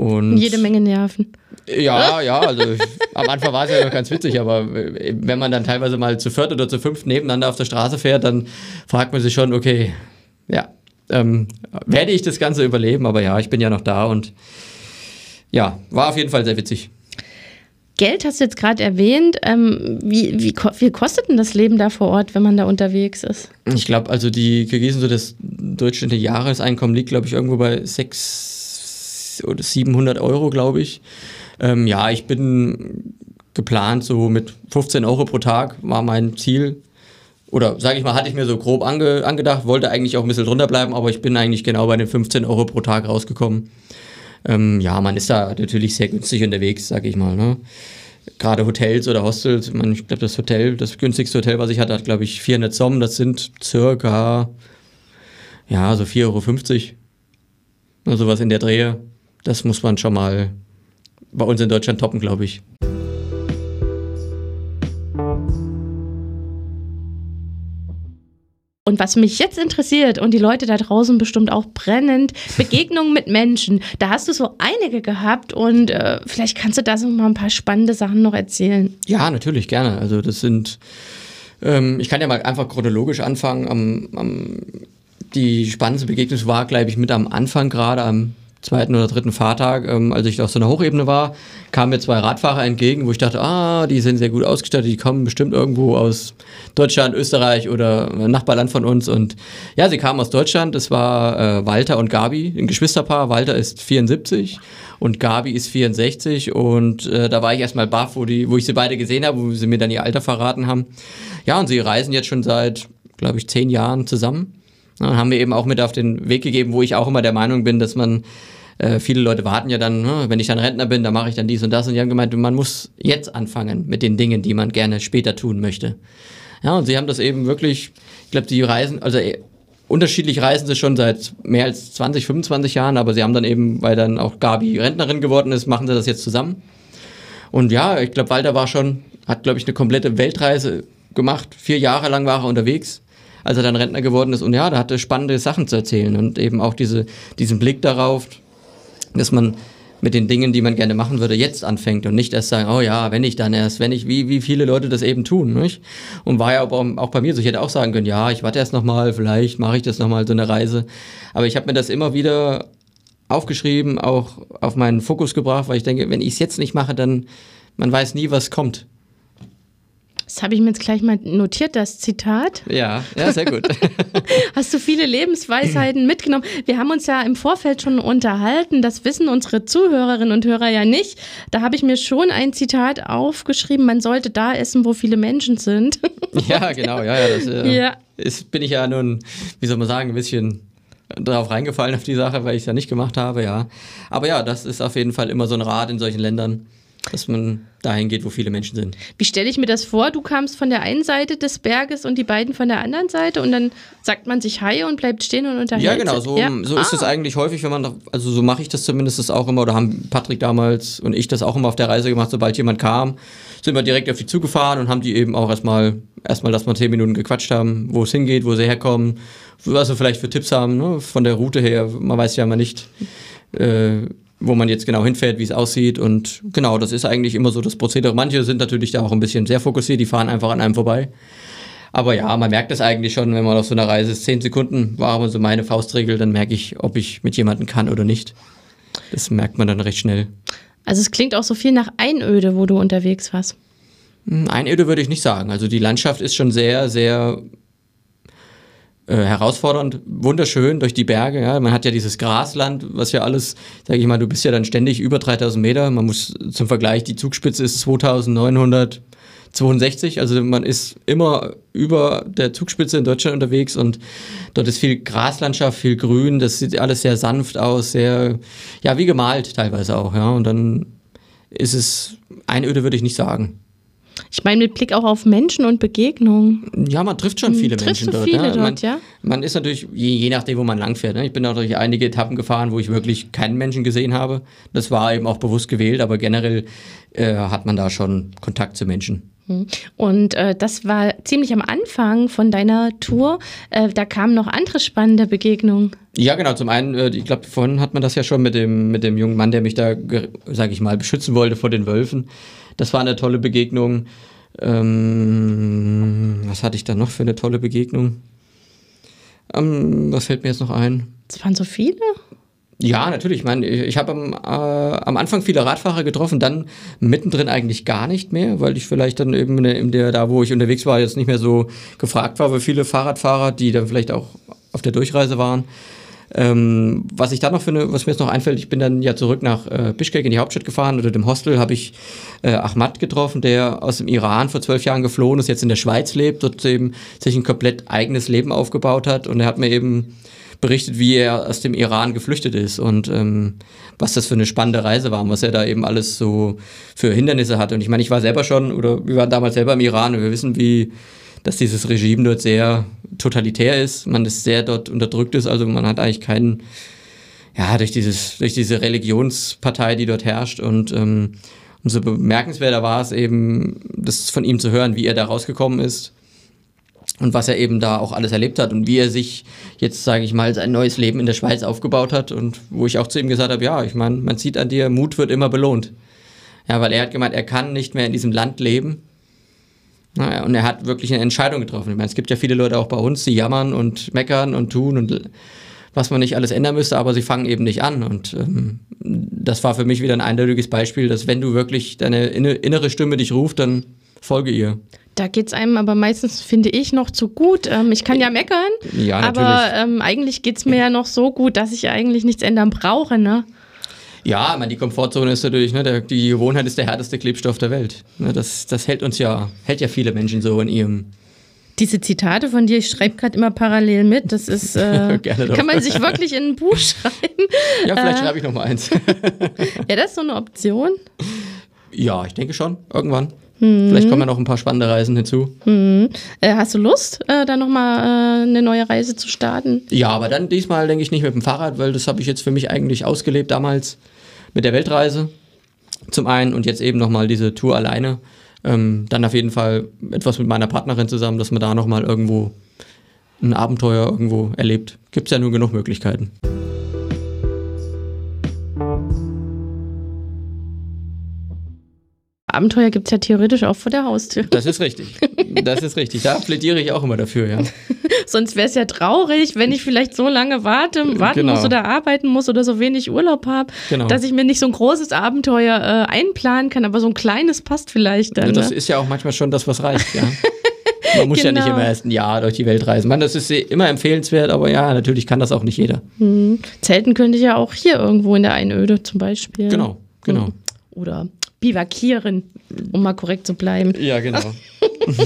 Und Jede Menge Nerven. Ja, ja, also am Anfang war es ja noch ganz witzig, aber wenn man dann teilweise mal zu viert oder zu fünft nebeneinander auf der Straße fährt, dann fragt man sich schon, okay, ja, ähm, werde ich das Ganze überleben, aber ja, ich bin ja noch da und ja, war auf jeden Fall sehr witzig. Geld hast du jetzt gerade erwähnt. Ähm, wie, wie viel kostet denn das Leben da vor Ort, wenn man da unterwegs ist? Ich glaube, also die Kirgisen, so das durchschnittliche Jahreseinkommen liegt, glaube ich, irgendwo bei 600 oder 700 Euro, glaube ich. Ähm, ja, ich bin geplant, so mit 15 Euro pro Tag war mein Ziel. Oder sage ich mal, hatte ich mir so grob ange, angedacht, wollte eigentlich auch ein bisschen drunter bleiben, aber ich bin eigentlich genau bei den 15 Euro pro Tag rausgekommen. Ähm, ja, man ist da natürlich sehr günstig unterwegs, sage ich mal. Ne? Gerade Hotels oder Hostels, man, ich glaube, das Hotel, das günstigste Hotel, was ich hatte, hat, glaube ich, 400 Somm. Das sind circa, ja, so 4,50 Euro. Also was in der Drehe. Das muss man schon mal bei uns in Deutschland toppen, glaube ich. Und was mich jetzt interessiert und die Leute da draußen bestimmt auch brennend, Begegnungen mit Menschen. Da hast du so einige gehabt und äh, vielleicht kannst du da so mal ein paar spannende Sachen noch erzählen. Ja, natürlich, gerne. Also das sind, ähm, ich kann ja mal einfach chronologisch anfangen. Am, am, die spannendste Begegnung war, glaube ich, mit am Anfang gerade, am zweiten oder dritten Fahrtag, ähm, als ich auf so einer Hochebene war, kamen mir zwei Radfahrer entgegen, wo ich dachte, ah, die sind sehr gut ausgestattet, die kommen bestimmt irgendwo aus Deutschland, Österreich oder Nachbarland von uns. Und ja, sie kamen aus Deutschland. Das war äh, Walter und Gabi, ein Geschwisterpaar. Walter ist 74 und Gabi ist 64. Und äh, da war ich erstmal baff, wo, wo ich sie beide gesehen habe, wo sie mir dann ihr Alter verraten haben. Ja, und sie reisen jetzt schon seit, glaube ich, zehn Jahren zusammen. Ja, haben wir eben auch mit auf den Weg gegeben, wo ich auch immer der Meinung bin, dass man äh, viele Leute warten ja dann, ne, wenn ich dann Rentner bin, dann mache ich dann dies und das. Und die haben gemeint, man muss jetzt anfangen mit den Dingen, die man gerne später tun möchte. Ja, und sie haben das eben wirklich, ich glaube, die reisen, also äh, unterschiedlich reisen sie schon seit mehr als 20, 25 Jahren, aber sie haben dann eben, weil dann auch Gabi Rentnerin geworden ist, machen sie das jetzt zusammen. Und ja, ich glaube, Walter war schon, hat, glaube ich, eine komplette Weltreise gemacht. Vier Jahre lang war er unterwegs, als er dann Rentner geworden ist. Und ja, da hatte spannende Sachen zu erzählen und eben auch diese, diesen Blick darauf, dass man mit den Dingen, die man gerne machen würde, jetzt anfängt und nicht erst sagen, oh ja, wenn ich dann erst, wenn ich, wie, wie viele Leute das eben tun, nicht? Und war ja auch, auch bei mir so, ich hätte auch sagen können, ja, ich warte erst nochmal, vielleicht mache ich das nochmal, so eine Reise. Aber ich habe mir das immer wieder aufgeschrieben, auch auf meinen Fokus gebracht, weil ich denke, wenn ich es jetzt nicht mache, dann, man weiß nie, was kommt. Das habe ich mir jetzt gleich mal notiert, das Zitat. Ja, ja, sehr gut. Hast du viele Lebensweisheiten mitgenommen? Wir haben uns ja im Vorfeld schon unterhalten, das wissen unsere Zuhörerinnen und Hörer ja nicht. Da habe ich mir schon ein Zitat aufgeschrieben, man sollte da essen, wo viele Menschen sind. ja, genau, ja, ja. Das äh, ja. Ist, bin ich ja nun, wie soll man sagen, ein bisschen darauf reingefallen auf die Sache, weil ich es ja nicht gemacht habe, ja. Aber ja, das ist auf jeden Fall immer so ein Rat in solchen Ländern dass man dahin geht, wo viele Menschen sind. Wie stelle ich mir das vor? Du kamst von der einen Seite des Berges und die beiden von der anderen Seite und dann sagt man sich Hi und bleibt stehen und unterhält Ja, genau, so, ja? so ah. ist es eigentlich häufig, wenn man, also so mache ich das zumindest auch immer, oder haben Patrick damals und ich das auch immer auf der Reise gemacht, sobald jemand kam, sind wir direkt auf die zugefahren und haben die eben auch erstmal, erstmal, dass wir zehn Minuten gequatscht haben, wo es hingeht, wo sie herkommen, was wir vielleicht für Tipps haben, ne? von der Route her, man weiß ja immer nicht, äh, wo man jetzt genau hinfährt, wie es aussieht. Und genau, das ist eigentlich immer so das Prozedere. Manche sind natürlich da auch ein bisschen sehr fokussiert, die fahren einfach an einem vorbei. Aber ja, man merkt das eigentlich schon, wenn man auf so einer Reise ist. Zehn Sekunden war aber so meine Faustregel, dann merke ich, ob ich mit jemandem kann oder nicht. Das merkt man dann recht schnell. Also es klingt auch so viel nach Einöde, wo du unterwegs warst. Hm, Einöde würde ich nicht sagen. Also die Landschaft ist schon sehr, sehr äh, herausfordernd, wunderschön durch die Berge. Ja. Man hat ja dieses Grasland, was ja alles, sage ich mal, du bist ja dann ständig über 3000 Meter. Man muss zum Vergleich, die Zugspitze ist 2962, also man ist immer über der Zugspitze in Deutschland unterwegs und dort ist viel Graslandschaft, viel Grün, das sieht alles sehr sanft aus, sehr, ja, wie gemalt teilweise auch, ja. Und dann ist es Einöde, würde ich nicht sagen. Ich meine, mit Blick auch auf Menschen und Begegnungen. Ja, man trifft schon viele Triffst Menschen du viele dort. dort man, ja? man ist natürlich, je, je nachdem, wo man langfährt. Ne? Ich bin auch durch einige Etappen gefahren, wo ich wirklich keinen Menschen gesehen habe. Das war eben auch bewusst gewählt, aber generell äh, hat man da schon Kontakt zu Menschen. Hm. Und äh, das war ziemlich am Anfang von deiner Tour. Äh, da kamen noch andere spannende Begegnungen. Ja, genau. Zum einen, äh, ich glaube, vorhin hat man das ja schon mit dem, mit dem jungen Mann, der mich da, sage ich mal, beschützen wollte vor den Wölfen. Das war eine tolle Begegnung. Ähm, was hatte ich da noch für eine tolle Begegnung? Ähm, was fällt mir jetzt noch ein? Es waren so viele? Ja, natürlich. Ich meine, ich, habe am, äh, am Anfang viele Radfahrer getroffen, dann mittendrin eigentlich gar nicht mehr, weil ich vielleicht dann eben in der, da, wo ich unterwegs war, jetzt nicht mehr so gefragt war, für viele Fahrradfahrer, die dann vielleicht auch auf der Durchreise waren. Ähm, was ich da noch finde, was mir jetzt noch einfällt, ich bin dann ja zurück nach äh, Bishkek in die Hauptstadt gefahren oder dem Hostel habe ich äh, Ahmad getroffen, der aus dem Iran vor zwölf Jahren geflohen ist, jetzt in der Schweiz lebt, dort eben sich ein komplett eigenes Leben aufgebaut hat und er hat mir eben berichtet, wie er aus dem Iran geflüchtet ist und ähm, was das für eine spannende Reise war und was er da eben alles so für Hindernisse hat. Und ich meine, ich war selber schon, oder wir waren damals selber im Iran und wir wissen, wie dass dieses Regime dort sehr totalitär ist, man ist sehr dort unterdrückt ist, also man hat eigentlich keinen, ja, durch, dieses, durch diese Religionspartei, die dort herrscht. Und ähm, umso bemerkenswerter war es eben, das von ihm zu hören, wie er da rausgekommen ist und was er eben da auch alles erlebt hat und wie er sich jetzt, sage ich mal, sein neues Leben in der Schweiz aufgebaut hat. Und wo ich auch zu ihm gesagt habe, ja, ich meine, man sieht an dir, Mut wird immer belohnt. Ja, weil er hat gemeint, er kann nicht mehr in diesem Land leben, naja, und er hat wirklich eine Entscheidung getroffen. Ich meine, es gibt ja viele Leute auch bei uns, die jammern und meckern und tun und was man nicht alles ändern müsste, aber sie fangen eben nicht an. Und ähm, das war für mich wieder ein eindeutiges Beispiel, dass wenn du wirklich deine innere Stimme dich ruft, dann folge ihr. Da geht es einem aber meistens, finde ich, noch zu gut. Ähm, ich kann ja meckern, ja, aber ähm, eigentlich geht es mir ja noch so gut, dass ich eigentlich nichts ändern brauche. Ne? Ja, meine, die Komfortzone ist natürlich, ne, der, die Gewohnheit ist der härteste Klebstoff der Welt. Ne, das, das hält uns ja, hält ja viele Menschen so in ihrem diese Zitate von dir, ich schreibe gerade immer parallel mit. Das ist, äh, kann man sich wirklich in ein Buch schreiben. Ja, vielleicht äh, schreibe ich noch mal eins. ja, das ist so eine Option. Ja, ich denke schon, irgendwann. Mhm. Vielleicht kommen ja noch ein paar spannende Reisen hinzu. Mhm. Äh, hast du Lust, äh, da nochmal äh, eine neue Reise zu starten? Ja, aber dann diesmal denke ich nicht mit dem Fahrrad, weil das habe ich jetzt für mich eigentlich ausgelebt damals mit der Weltreise zum einen und jetzt eben nochmal diese Tour alleine. Ähm, dann auf jeden Fall etwas mit meiner Partnerin zusammen, dass man da nochmal irgendwo ein Abenteuer irgendwo erlebt. Gibt es ja nur genug Möglichkeiten. Abenteuer gibt es ja theoretisch auch vor der Haustür. Das ist richtig. Das ist richtig. Da plädiere ich auch immer dafür, ja. Sonst wäre es ja traurig, wenn ich vielleicht so lange warte, warten genau. muss oder arbeiten muss oder so wenig Urlaub habe, genau. dass ich mir nicht so ein großes Abenteuer äh, einplanen kann, aber so ein kleines passt vielleicht dann. das ne? ist ja auch manchmal schon das, was reicht, ja. Man muss genau. ja nicht genau. immer erst ein Jahr durch die Welt reisen. Man, das ist immer empfehlenswert, aber ja, natürlich kann das auch nicht jeder. Mhm. Zelten könnte ich ja auch hier irgendwo in der Einöde zum Beispiel. Genau, genau. Oder bivakieren, um mal korrekt zu bleiben. Ja, genau.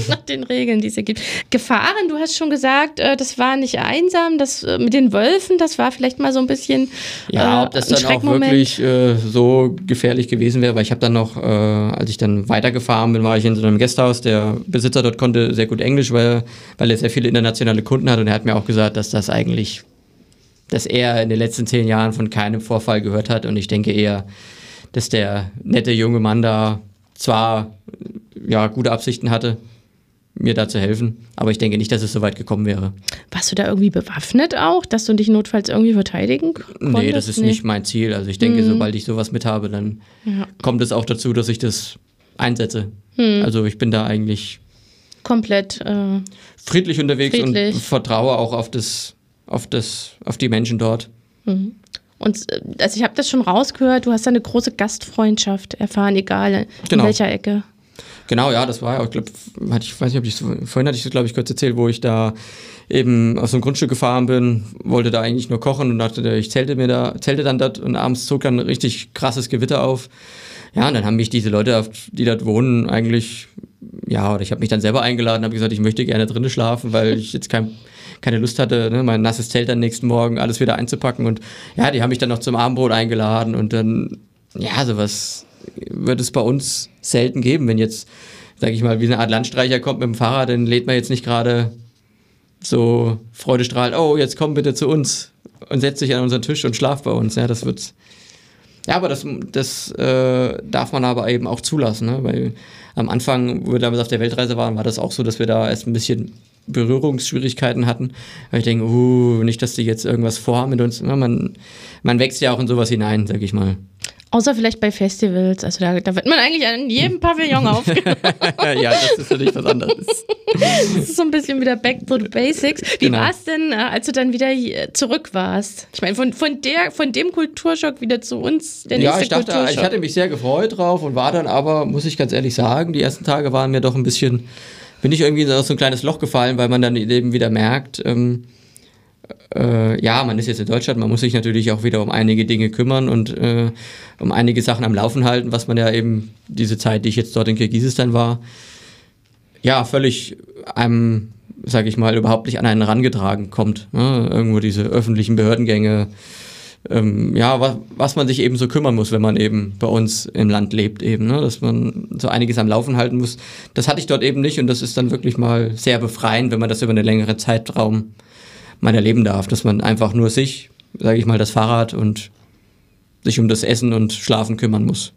Nach den Regeln, die es hier gibt. Gefahren, du hast schon gesagt, äh, das war nicht einsam, das äh, mit den Wölfen, das war vielleicht mal so ein bisschen. Ja, äh, ob das dann auch wirklich äh, so gefährlich gewesen wäre, weil ich habe dann noch, äh, als ich dann weitergefahren bin, war ich in so einem Gasthaus. Der Besitzer dort konnte sehr gut Englisch, weil, weil er sehr viele internationale Kunden hat und er hat mir auch gesagt, dass das eigentlich, dass er in den letzten zehn Jahren von keinem Vorfall gehört hat und ich denke eher, dass der nette junge Mann da zwar ja, gute Absichten hatte, mir da zu helfen, aber ich denke nicht, dass es so weit gekommen wäre. Warst du da irgendwie bewaffnet auch, dass du dich notfalls irgendwie verteidigen konntest? Nee, das ist nee. nicht mein Ziel. Also ich denke, mhm. sobald ich sowas mit habe, dann ja. kommt es auch dazu, dass ich das einsetze. Mhm. Also ich bin da eigentlich komplett äh, friedlich unterwegs friedlich. und vertraue auch auf das, auf das, auf die Menschen dort. Mhm. Und äh, also ich habe das schon rausgehört, du hast eine große Gastfreundschaft erfahren, egal in genau. welcher Ecke. Genau, ja, das war ja, ich glaube, ich weiß nicht, ob ich vorhin hatte ich das, glaube ich, kurz erzählt, wo ich da eben aus einem Grundstück gefahren bin, wollte da eigentlich nur kochen und dachte, ich zelte mir da, zelte dann dort und abends zog dann ein richtig krasses Gewitter auf. Ja, und dann haben mich diese Leute, die dort wohnen, eigentlich, ja, oder ich habe mich dann selber eingeladen, habe gesagt, ich möchte gerne drinnen schlafen, weil ich jetzt kein keine Lust hatte, ne, mein nasses Zelt dann nächsten Morgen alles wieder einzupacken. Und ja, die haben mich dann noch zum Abendbrot eingeladen und dann, ja, sowas wird es bei uns selten geben. Wenn jetzt, sag ich mal, wie eine Art Landstreicher kommt mit dem Fahrrad, dann lädt man jetzt nicht gerade so freudestrahlend, oh, jetzt komm bitte zu uns und setz dich an unseren Tisch und schlaf bei uns. Ja, das wird. Ja, aber das, das äh, darf man aber eben auch zulassen, ne? weil am Anfang, wo wir damals auf der Weltreise waren, war das auch so, dass wir da erst ein bisschen Berührungsschwierigkeiten hatten. Weil ich denke, uh, nicht, dass die jetzt irgendwas vorhaben mit uns. Man, man wächst ja auch in sowas hinein, sag ich mal. Außer vielleicht bei Festivals. Also da, da wird man eigentlich an jedem Pavillon aufgenommen. ja, das ist natürlich was anderes. das ist so ein bisschen wieder back to the basics. Wie genau. war es denn, äh, als du dann wieder zurück warst? Ich meine, von, von, der, von dem Kulturschock wieder zu uns, der nächste Ja, ich dachte, ich hatte mich sehr gefreut drauf und war dann aber, muss ich ganz ehrlich sagen, die ersten Tage waren mir doch ein bisschen bin ich irgendwie in so ein kleines Loch gefallen, weil man dann eben wieder merkt, ähm, äh, ja, man ist jetzt in Deutschland, man muss sich natürlich auch wieder um einige Dinge kümmern und äh, um einige Sachen am Laufen halten, was man ja eben diese Zeit, die ich jetzt dort in Kirgisistan war, ja, völlig einem, sag ich mal, überhaupt nicht an einen rangetragen kommt. Ne? Irgendwo diese öffentlichen Behördengänge, ähm, ja, was, was man sich eben so kümmern muss, wenn man eben bei uns im Land lebt, eben, ne? dass man so einiges am Laufen halten muss. Das hatte ich dort eben nicht und das ist dann wirklich mal sehr befreiend, wenn man das über einen längeren Zeitraum mal erleben darf, dass man einfach nur sich, sage ich mal, das Fahrrad und sich um das Essen und Schlafen kümmern muss.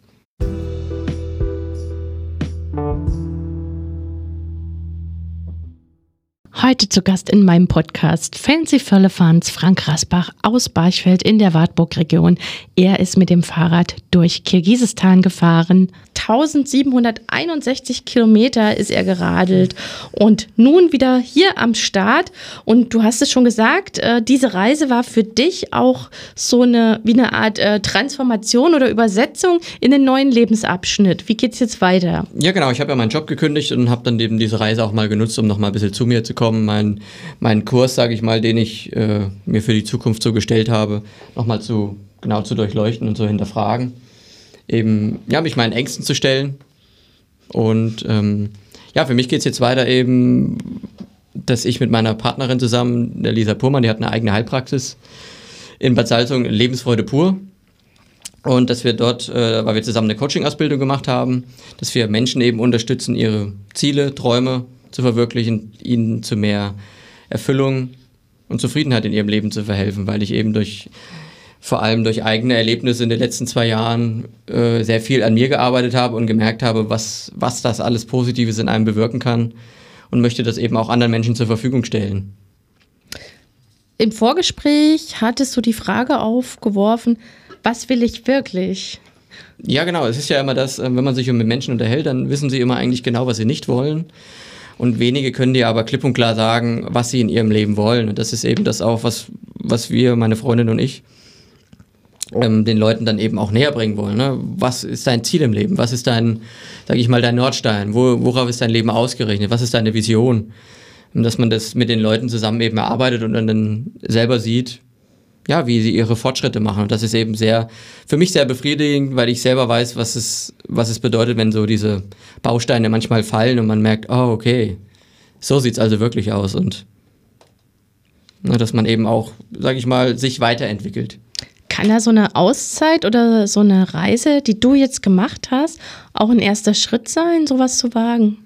Heute zu Gast in meinem Podcast Fancy Firlefanz Frank Rasbach aus Barchfeld in der Wartburg-Region. Er ist mit dem Fahrrad durch Kirgisistan gefahren. 1761 Kilometer ist er geradelt und nun wieder hier am Start. Und du hast es schon gesagt, äh, diese Reise war für dich auch so eine, wie eine Art äh, Transformation oder Übersetzung in den neuen Lebensabschnitt. Wie geht's jetzt weiter? Ja, genau. Ich habe ja meinen Job gekündigt und habe dann eben diese Reise auch mal genutzt, um noch mal ein bisschen zu mir zu kommen, meinen mein Kurs, sage ich mal, den ich äh, mir für die Zukunft so gestellt habe, noch mal zu genau zu durchleuchten und zu hinterfragen. Eben, ja, mich meinen Ängsten zu stellen. Und ähm, ja, für mich geht es jetzt weiter eben, dass ich mit meiner Partnerin zusammen, der Lisa Purmann, die hat eine eigene Heilpraxis in Bad Salzung, Lebensfreude pur. Und dass wir dort, äh, weil wir zusammen eine Coaching-Ausbildung gemacht haben, dass wir Menschen eben unterstützen, ihre Ziele, Träume zu verwirklichen, ihnen zu mehr Erfüllung und Zufriedenheit in ihrem Leben zu verhelfen, weil ich eben durch vor allem durch eigene Erlebnisse in den letzten zwei Jahren äh, sehr viel an mir gearbeitet habe und gemerkt habe, was, was das alles Positives in einem bewirken kann und möchte das eben auch anderen Menschen zur Verfügung stellen. Im Vorgespräch hattest du die Frage aufgeworfen, was will ich wirklich? Ja, genau. Es ist ja immer das, äh, wenn man sich mit Menschen unterhält, dann wissen sie immer eigentlich genau, was sie nicht wollen. Und wenige können dir aber klipp und klar sagen, was sie in ihrem Leben wollen. Und das ist eben das auch, was, was wir, meine Freundin und ich, ähm, den Leuten dann eben auch näher bringen wollen. Ne? Was ist dein Ziel im Leben? Was ist dein, sage ich mal, dein Nordstein? Wo, worauf ist dein Leben ausgerichtet? Was ist deine Vision? Und dass man das mit den Leuten zusammen eben erarbeitet und dann selber sieht, ja, wie sie ihre Fortschritte machen. Und das ist eben sehr, für mich sehr befriedigend, weil ich selber weiß, was es, was es bedeutet, wenn so diese Bausteine manchmal fallen und man merkt, oh, okay, so sieht es also wirklich aus. Und ne, dass man eben auch, sage ich mal, sich weiterentwickelt. Kann da so eine Auszeit oder so eine Reise, die du jetzt gemacht hast, auch ein erster Schritt sein, sowas zu wagen?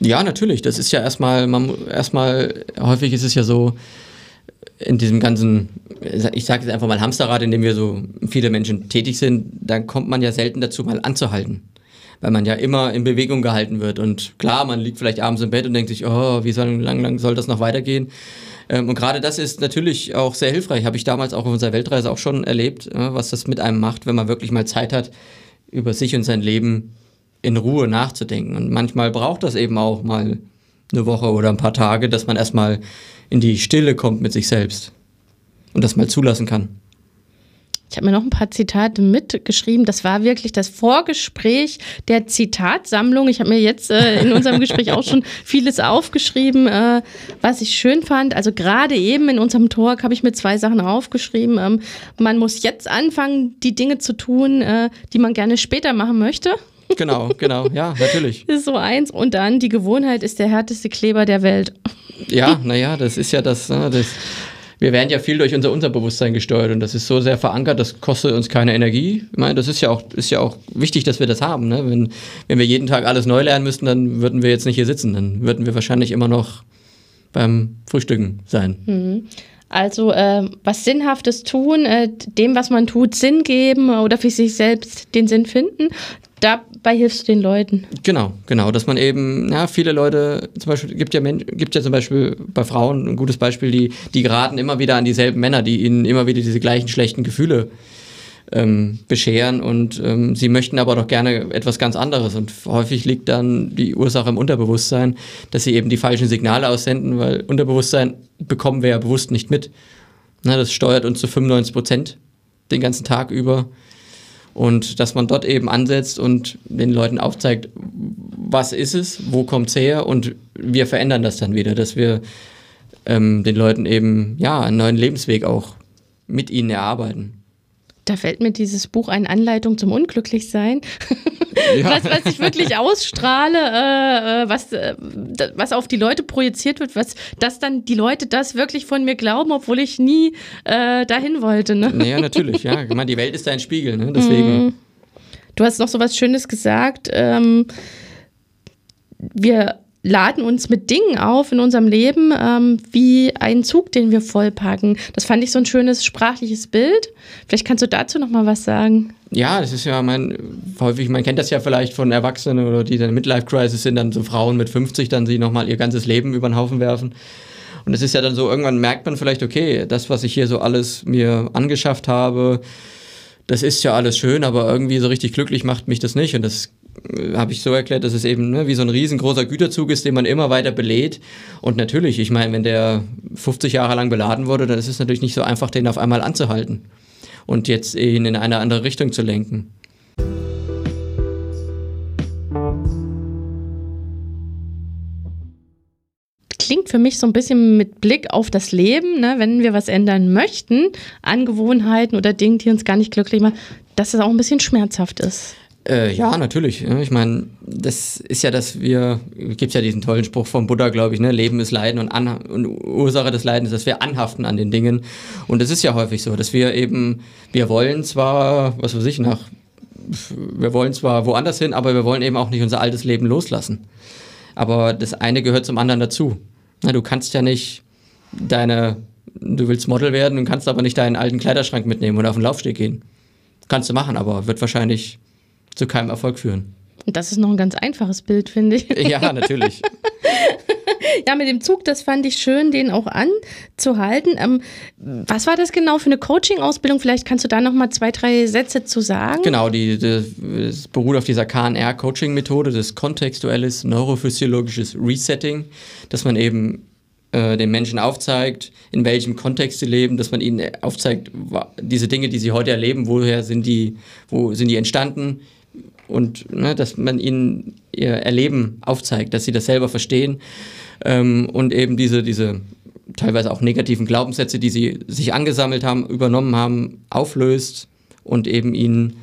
Ja, natürlich. Das ist ja erstmal, man erstmal, häufig ist es ja so, in diesem ganzen, ich sage jetzt einfach mal Hamsterrad, in dem wir so viele Menschen tätig sind, dann kommt man ja selten dazu, mal anzuhalten. Weil man ja immer in Bewegung gehalten wird. Und klar, man liegt vielleicht abends im Bett und denkt sich, oh, wie soll, lang, lang soll das noch weitergehen? Ähm, und gerade das ist natürlich auch sehr hilfreich. Habe ich damals auch auf unserer Weltreise auch schon erlebt, was das mit einem macht, wenn man wirklich mal Zeit hat, über sich und sein Leben in Ruhe nachzudenken. Und manchmal braucht das eben auch mal eine Woche oder ein paar Tage, dass man erstmal in die Stille kommt mit sich selbst und das mal zulassen kann. Ich habe mir noch ein paar Zitate mitgeschrieben. Das war wirklich das Vorgespräch der Zitatsammlung. Ich habe mir jetzt äh, in unserem Gespräch auch schon vieles aufgeschrieben, äh, was ich schön fand. Also gerade eben in unserem Talk habe ich mir zwei Sachen aufgeschrieben. Ähm, man muss jetzt anfangen, die Dinge zu tun, äh, die man gerne später machen möchte. Genau, genau, ja, natürlich. Das ist so eins. Und dann, die Gewohnheit ist der härteste Kleber der Welt. Ja, naja, das ist ja das, ne, das wir werden ja viel durch unser Unterbewusstsein gesteuert und das ist so sehr verankert, das kostet uns keine Energie. Ich meine, das ist ja auch, ist ja auch wichtig, dass wir das haben. Ne? Wenn, wenn wir jeden Tag alles neu lernen müssten, dann würden wir jetzt nicht hier sitzen. Dann würden wir wahrscheinlich immer noch beim Frühstücken sein. Mhm. Also äh, was Sinnhaftes tun, äh, dem, was man tut, Sinn geben oder für sich selbst den Sinn finden. Dabei hilfst du den Leuten. Genau, genau, dass man eben, ja, viele Leute, zum Beispiel, gibt ja, gibt ja zum Beispiel bei Frauen ein gutes Beispiel, die, die geraten immer wieder an dieselben Männer, die ihnen immer wieder diese gleichen schlechten Gefühle ähm, bescheren und ähm, sie möchten aber doch gerne etwas ganz anderes und häufig liegt dann die Ursache im Unterbewusstsein, dass sie eben die falschen Signale aussenden, weil Unterbewusstsein bekommen wir ja bewusst nicht mit. Na, das steuert uns zu 95 Prozent den ganzen Tag über und dass man dort eben ansetzt und den Leuten aufzeigt, was ist es, wo kommt es her und wir verändern das dann wieder, dass wir ähm, den Leuten eben ja einen neuen Lebensweg auch mit ihnen erarbeiten. Da fällt mir dieses Buch eine Anleitung zum Unglücklichsein, ja. was, was ich wirklich ausstrahle, äh, äh, was, äh, was auf die Leute projiziert wird, was, dass dann die Leute das wirklich von mir glauben, obwohl ich nie äh, dahin wollte. Ne? Naja, natürlich, ja. Ich meine, die Welt ist ein Spiegel, ne? deswegen. Mhm. Du hast noch so was Schönes gesagt. Ähm, wir laden uns mit Dingen auf in unserem Leben, ähm, wie einen Zug, den wir vollpacken. Das fand ich so ein schönes sprachliches Bild. Vielleicht kannst du dazu noch mal was sagen. Ja, das ist ja mein, häufig, man kennt das ja vielleicht von Erwachsenen oder die dann Midlife-Crisis sind, dann so Frauen mit 50, dann sie nochmal ihr ganzes Leben über den Haufen werfen. Und es ist ja dann so, irgendwann merkt man vielleicht, okay, das, was ich hier so alles mir angeschafft habe, das ist ja alles schön, aber irgendwie so richtig glücklich macht mich das nicht. Und das habe ich so erklärt, dass es eben ne, wie so ein riesengroßer Güterzug ist, den man immer weiter belädt. Und natürlich, ich meine, wenn der 50 Jahre lang beladen wurde, dann ist es natürlich nicht so einfach, den auf einmal anzuhalten und jetzt ihn in eine andere Richtung zu lenken. klingt für mich so ein bisschen mit Blick auf das Leben, ne, wenn wir was ändern möchten, Angewohnheiten oder Dinge, die uns gar nicht glücklich machen, dass es auch ein bisschen schmerzhaft ist. Äh, ja, natürlich. Ich meine, das ist ja, dass wir, gibt ja diesen tollen Spruch vom Buddha, glaube ich, ne? Leben ist Leiden und, und Ursache des Leidens, dass wir anhaften an den Dingen. Und es ist ja häufig so, dass wir eben, wir wollen zwar, was weiß ich, nach, wir wollen zwar woanders hin, aber wir wollen eben auch nicht unser altes Leben loslassen. Aber das eine gehört zum anderen dazu. Na, du kannst ja nicht deine, du willst Model werden und kannst aber nicht deinen alten Kleiderschrank mitnehmen oder auf den Laufsteg gehen. Kannst du machen, aber wird wahrscheinlich zu keinem Erfolg führen. Und das ist noch ein ganz einfaches Bild, finde ich. Ja, natürlich. ja, mit dem Zug, das fand ich schön, den auch anzuhalten. Ähm, was war das genau für eine Coaching-Ausbildung? Vielleicht kannst du da noch mal zwei, drei Sätze zu sagen. Genau, die, die das beruht auf dieser KNR-Coaching-Methode, das kontextuelles neurophysiologisches Resetting, dass man eben äh, den Menschen aufzeigt, in welchem Kontext sie leben, dass man ihnen aufzeigt, diese Dinge, die sie heute erleben, woher sind die, wo sind die entstanden, und ne, dass man ihnen ihr Erleben aufzeigt, dass sie das selber verstehen ähm, und eben diese, diese teilweise auch negativen Glaubenssätze, die sie sich angesammelt haben, übernommen haben, auflöst und eben ihnen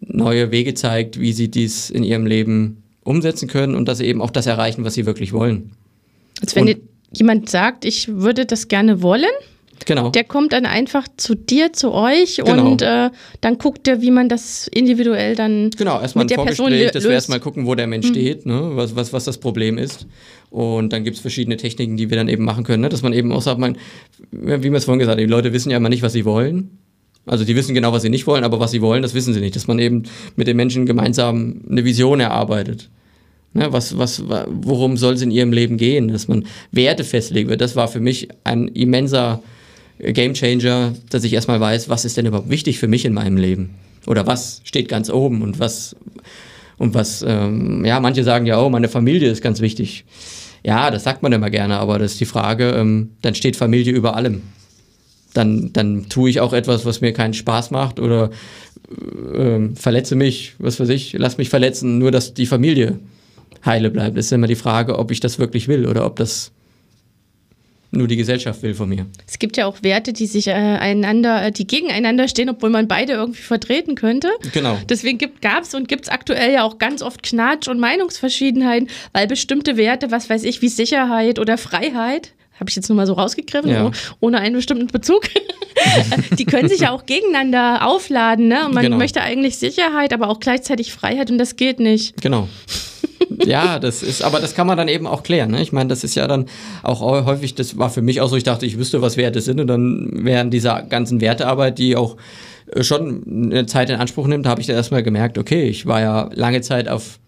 neue Wege zeigt, wie sie dies in ihrem Leben umsetzen können und dass sie eben auch das erreichen, was sie wirklich wollen. Als wenn und, jemand sagt, ich würde das gerne wollen, Genau. Der kommt dann einfach zu dir, zu euch genau. und äh, dann guckt er, wie man das individuell dann genau, erstmal der Vorgespräch, dass wir erstmal gucken, wo der Mensch mhm. steht, ne? was, was, was das Problem ist. Und dann gibt es verschiedene Techniken, die wir dann eben machen können, ne? dass man eben auch sagt, man, wie wir es vorhin gesagt haben, die Leute wissen ja immer nicht, was sie wollen. Also die wissen genau, was sie nicht wollen, aber was sie wollen, das wissen sie nicht. Dass man eben mit den Menschen gemeinsam eine Vision erarbeitet. Ne, was, was, worum soll es in ihrem Leben gehen? Dass man Werte festlegt. Das war für mich ein immenser Game Changer, dass ich erstmal weiß, was ist denn überhaupt wichtig für mich in meinem Leben? Oder was steht ganz oben und was, und was, ähm, ja, manche sagen ja, oh, meine Familie ist ganz wichtig. Ja, das sagt man immer gerne, aber das ist die Frage, ähm, dann steht Familie über allem. Dann, dann tue ich auch etwas, was mir keinen Spaß macht oder äh, verletze mich, was weiß ich, lass mich verletzen, nur dass die Familie heile bleibt. Das ist immer die Frage, ob ich das wirklich will oder ob das nur die Gesellschaft will von mir. Es gibt ja auch Werte, die sich äh, einander, äh, die gegeneinander stehen, obwohl man beide irgendwie vertreten könnte. Genau. Deswegen gab es und gibt es aktuell ja auch ganz oft Knatsch und Meinungsverschiedenheiten, weil bestimmte Werte, was weiß ich, wie Sicherheit oder Freiheit, habe ich jetzt nur mal so rausgegriffen, ja. ohne einen bestimmten Bezug. die können sich ja auch gegeneinander aufladen, ne? Und man genau. möchte eigentlich Sicherheit, aber auch gleichzeitig Freiheit und das geht nicht. Genau ja, das ist, aber das kann man dann eben auch klären. Ne? Ich meine, das ist ja dann auch häufig, das war für mich auch so, ich dachte, ich wüsste, was Werte sind und dann während dieser ganzen Wertearbeit, die auch äh, schon eine Zeit in Anspruch nimmt, habe ich dann erstmal gemerkt, okay, ich war ja lange Zeit auf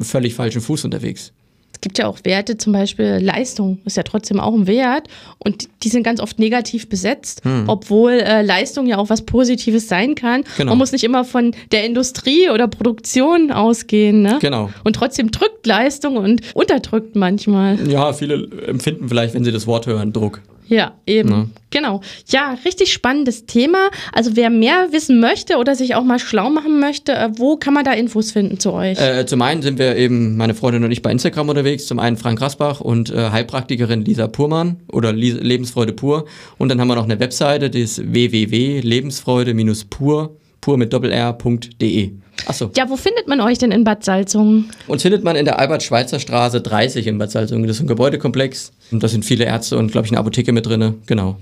völlig falschem Fuß unterwegs. Es gibt ja auch Werte, zum Beispiel Leistung ist ja trotzdem auch ein Wert und die sind ganz oft negativ besetzt, hm. obwohl äh, Leistung ja auch was Positives sein kann. Genau. Man muss nicht immer von der Industrie oder Produktion ausgehen. Ne? Genau. Und trotzdem drückt Leistung und unterdrückt manchmal. Ja, viele empfinden vielleicht, wenn sie das Wort hören, Druck. Ja, eben. Ja. Genau. Ja, richtig spannendes Thema. Also wer mehr wissen möchte oder sich auch mal schlau machen möchte, äh, wo kann man da Infos finden zu euch? Äh, zum einen sind wir eben, meine Freundin und ich, bei Instagram unterwegs. Zum einen Frank Rasbach und äh, Heilpraktikerin Lisa Purmann oder Lebensfreude pur. Und dann haben wir noch eine Webseite, die ist www.lebensfreude-pur, pur mit doppelr.de. Achso. Ja, wo findet man euch denn in Bad Salzungen? Uns findet man in der Albert-Schweitzer Straße 30 in Bad Salzungen. Das ist ein Gebäudekomplex. Und da sind viele Ärzte und, glaube ich, eine Apotheke mit drin. Genau.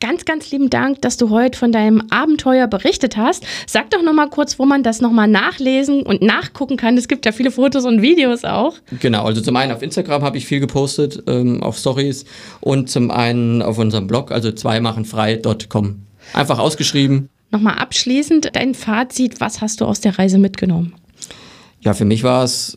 Ganz, ganz lieben Dank, dass du heute von deinem Abenteuer berichtet hast. Sag doch noch mal kurz, wo man das noch mal nachlesen und nachgucken kann. Es gibt ja viele Fotos und Videos auch. Genau, also zum einen auf Instagram habe ich viel gepostet, ähm, auf Stories und zum einen auf unserem Blog, also zweimachenfrei.com. Einfach ausgeschrieben. Nochmal abschließend dein Fazit, was hast du aus der Reise mitgenommen? Ja, für mich war es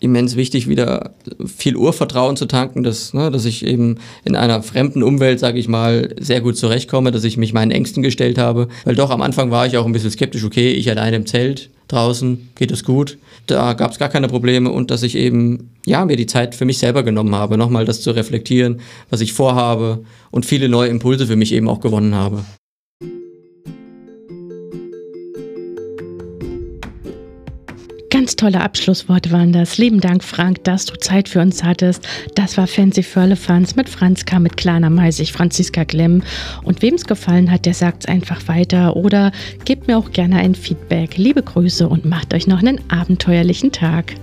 immens wichtig, wieder viel Urvertrauen zu tanken, dass, ne, dass ich eben in einer fremden Umwelt, sage ich mal, sehr gut zurechtkomme, dass ich mich meinen Ängsten gestellt habe. Weil doch am Anfang war ich auch ein bisschen skeptisch, okay, ich alleine im Zelt, draußen, geht es gut. Da gab es gar keine Probleme und dass ich eben, ja, mir die Zeit für mich selber genommen habe, nochmal das zu reflektieren, was ich vorhabe und viele neue Impulse für mich eben auch gewonnen habe. Ganz tolle Abschlussworte waren das. Lieben Dank, Frank, dass du Zeit für uns hattest. Das war Fancy Firlefanz mit Franz K., mit Klana Meisig, Franziska Klemm. Und wem es gefallen hat, der sagt es einfach weiter oder gebt mir auch gerne ein Feedback. Liebe Grüße und macht euch noch einen abenteuerlichen Tag.